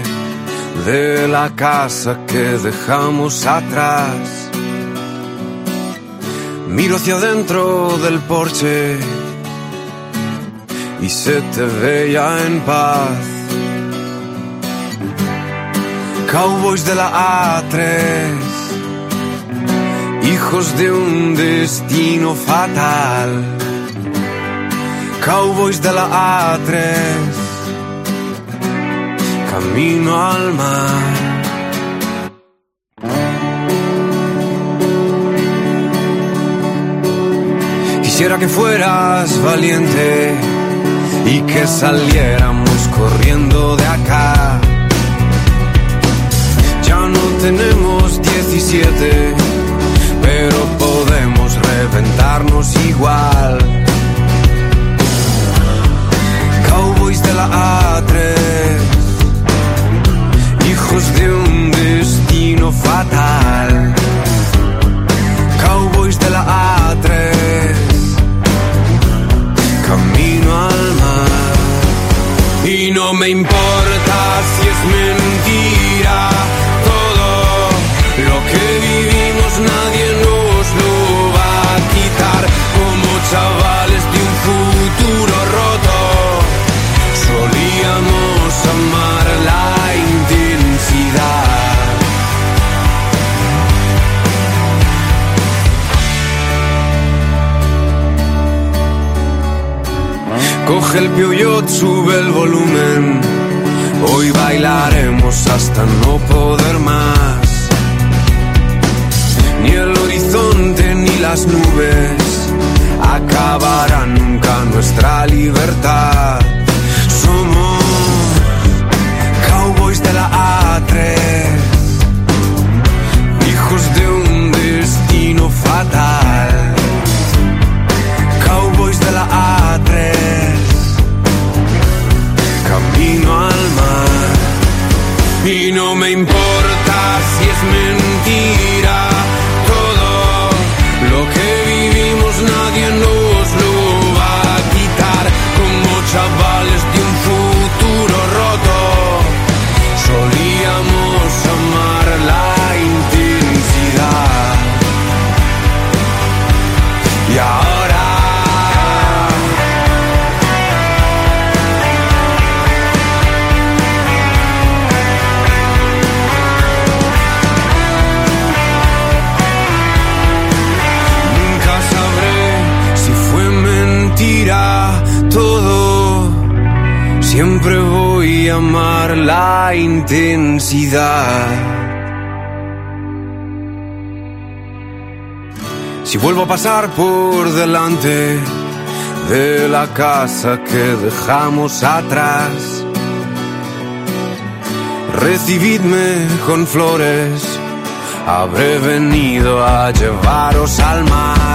de la casa que dejamos atrás. Miro hacia adentro del porche y se te veía en paz. Cowboys de la A3, hijos de un destino fatal. Cowboys de la A3, camino al mar. Quisiera que fueras valiente y que saliéramos corriendo de acá. Ya no tenemos 17, pero podemos reventarnos igual. Cowboys de la A3, hijos de un destino fatal. Y no me importa si es mentira todo lo que vivimos, nadie nos lo va a quitar. Como chavales de un futuro el pioyot, sube el volumen. Hoy bailaremos hasta no poder más. Ni el horizonte ni las nubes acabarán nunca nuestra libertad. Somos cowboys de la A3, intensidad. Si vuelvo a pasar por delante de la casa que dejamos atrás. Recibidme con flores, habré venido a llevaros al mar.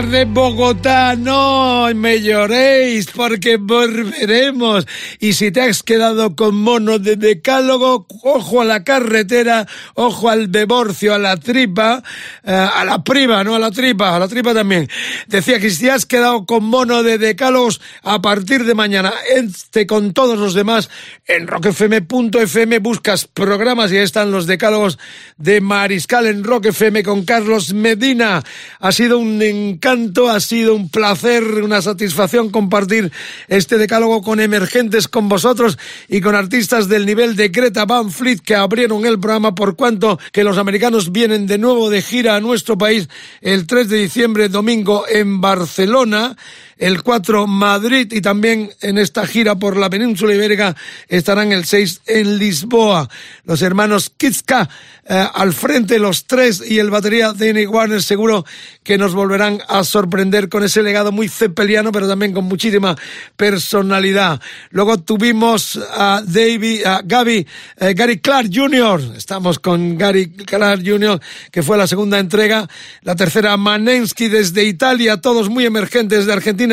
Arde Bogotá, no me lloréis porque volveremos. Y si te has quedado con mono de decálogo, ojo a la carretera, ojo al divorcio, a la tripa, eh, a la prima, no a la tripa, a la tripa también. Decía que si te has quedado con mono de decálogos, a partir de mañana, este con todos los demás, en rockfm.fm buscas programas y ahí están los decálogos de Mariscal en Rock FM con Carlos Medina. Ha sido un encanto, ha sido un placer, una satisfacción compartir este decálogo con emergentes, con vosotros y con artistas del nivel de Greta Van Fleet que abrieron el programa por cuanto que los americanos vienen de nuevo de gira a nuestro país el 3 de diciembre, domingo en Barcelona el 4 Madrid y también en esta gira por la península ibérica estarán el 6 en Lisboa. Los hermanos Kitska eh, al frente los tres y el batería Danny Warner seguro que nos volverán a sorprender con ese legado muy cepeliano pero también con muchísima personalidad. Luego tuvimos a David, a Gaby, eh, Gary Clark Jr. Estamos con Gary Clark Jr. que fue la segunda entrega. La tercera Manensky desde Italia, todos muy emergentes de Argentina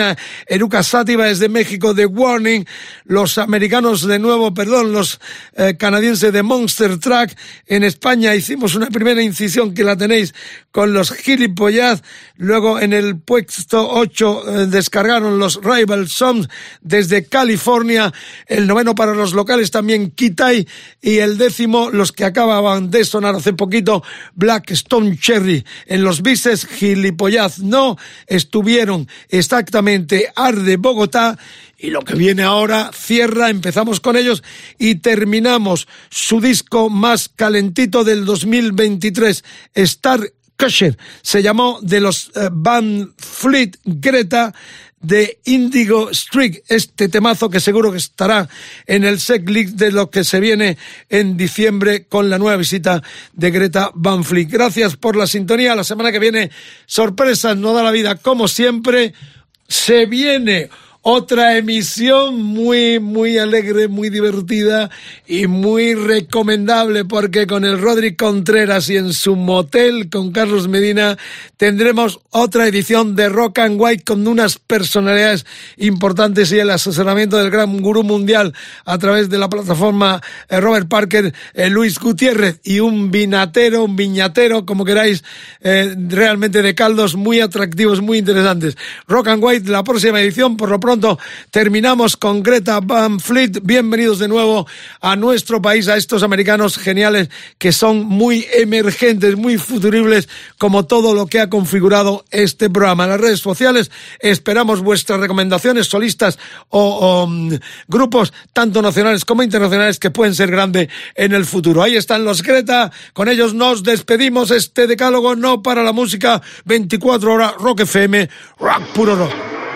Eruca Sátiva desde México, The Warning, los americanos de nuevo, perdón, los eh, canadienses de Monster Truck. En España hicimos una primera incisión que la tenéis con los Gilipollas. Luego en el puesto 8 eh, descargaron los Rival Songs desde California. El noveno para los locales también Kitai. Y el décimo, los que acababan de sonar hace poquito, Black Stone Cherry. En los bises Gilipollas no estuvieron exactamente Arde Bogotá y lo que viene ahora cierra, empezamos con ellos y terminamos su disco más calentito del 2023, Star Crusher. Se llamó de los eh, Van Fleet Greta de Indigo Streak, este temazo que seguro que estará en el set de lo que se viene en diciembre con la nueva visita de Greta Van Fleet. Gracias por la sintonía. La semana que viene, sorpresas no da la vida como siempre se viene otra emisión muy, muy alegre, muy divertida y muy recomendable porque con el Rodri Contreras y en su motel con Carlos Medina tendremos otra edición de Rock and White con unas personalidades importantes y el asesoramiento del gran gurú mundial a través de la plataforma eh, Robert Parker, eh, Luis Gutiérrez y un vinatero, un viñatero, como queráis, eh, realmente de caldos muy atractivos, muy interesantes. Rock and White, la próxima edición, por lo pronto terminamos con Greta Van Fleet. Bienvenidos de nuevo a nuestro país, a estos americanos geniales que son muy emergentes, muy futuribles, como todo lo que ha configurado este programa. En las redes sociales esperamos vuestras recomendaciones, solistas o, mm, grupos, tanto nacionales como internacionales, que pueden ser grandes en el futuro. Ahí están los Greta, con ellos nos despedimos. Este decálogo no para la música, 24 horas, Rock FM, Rock Puro Rock.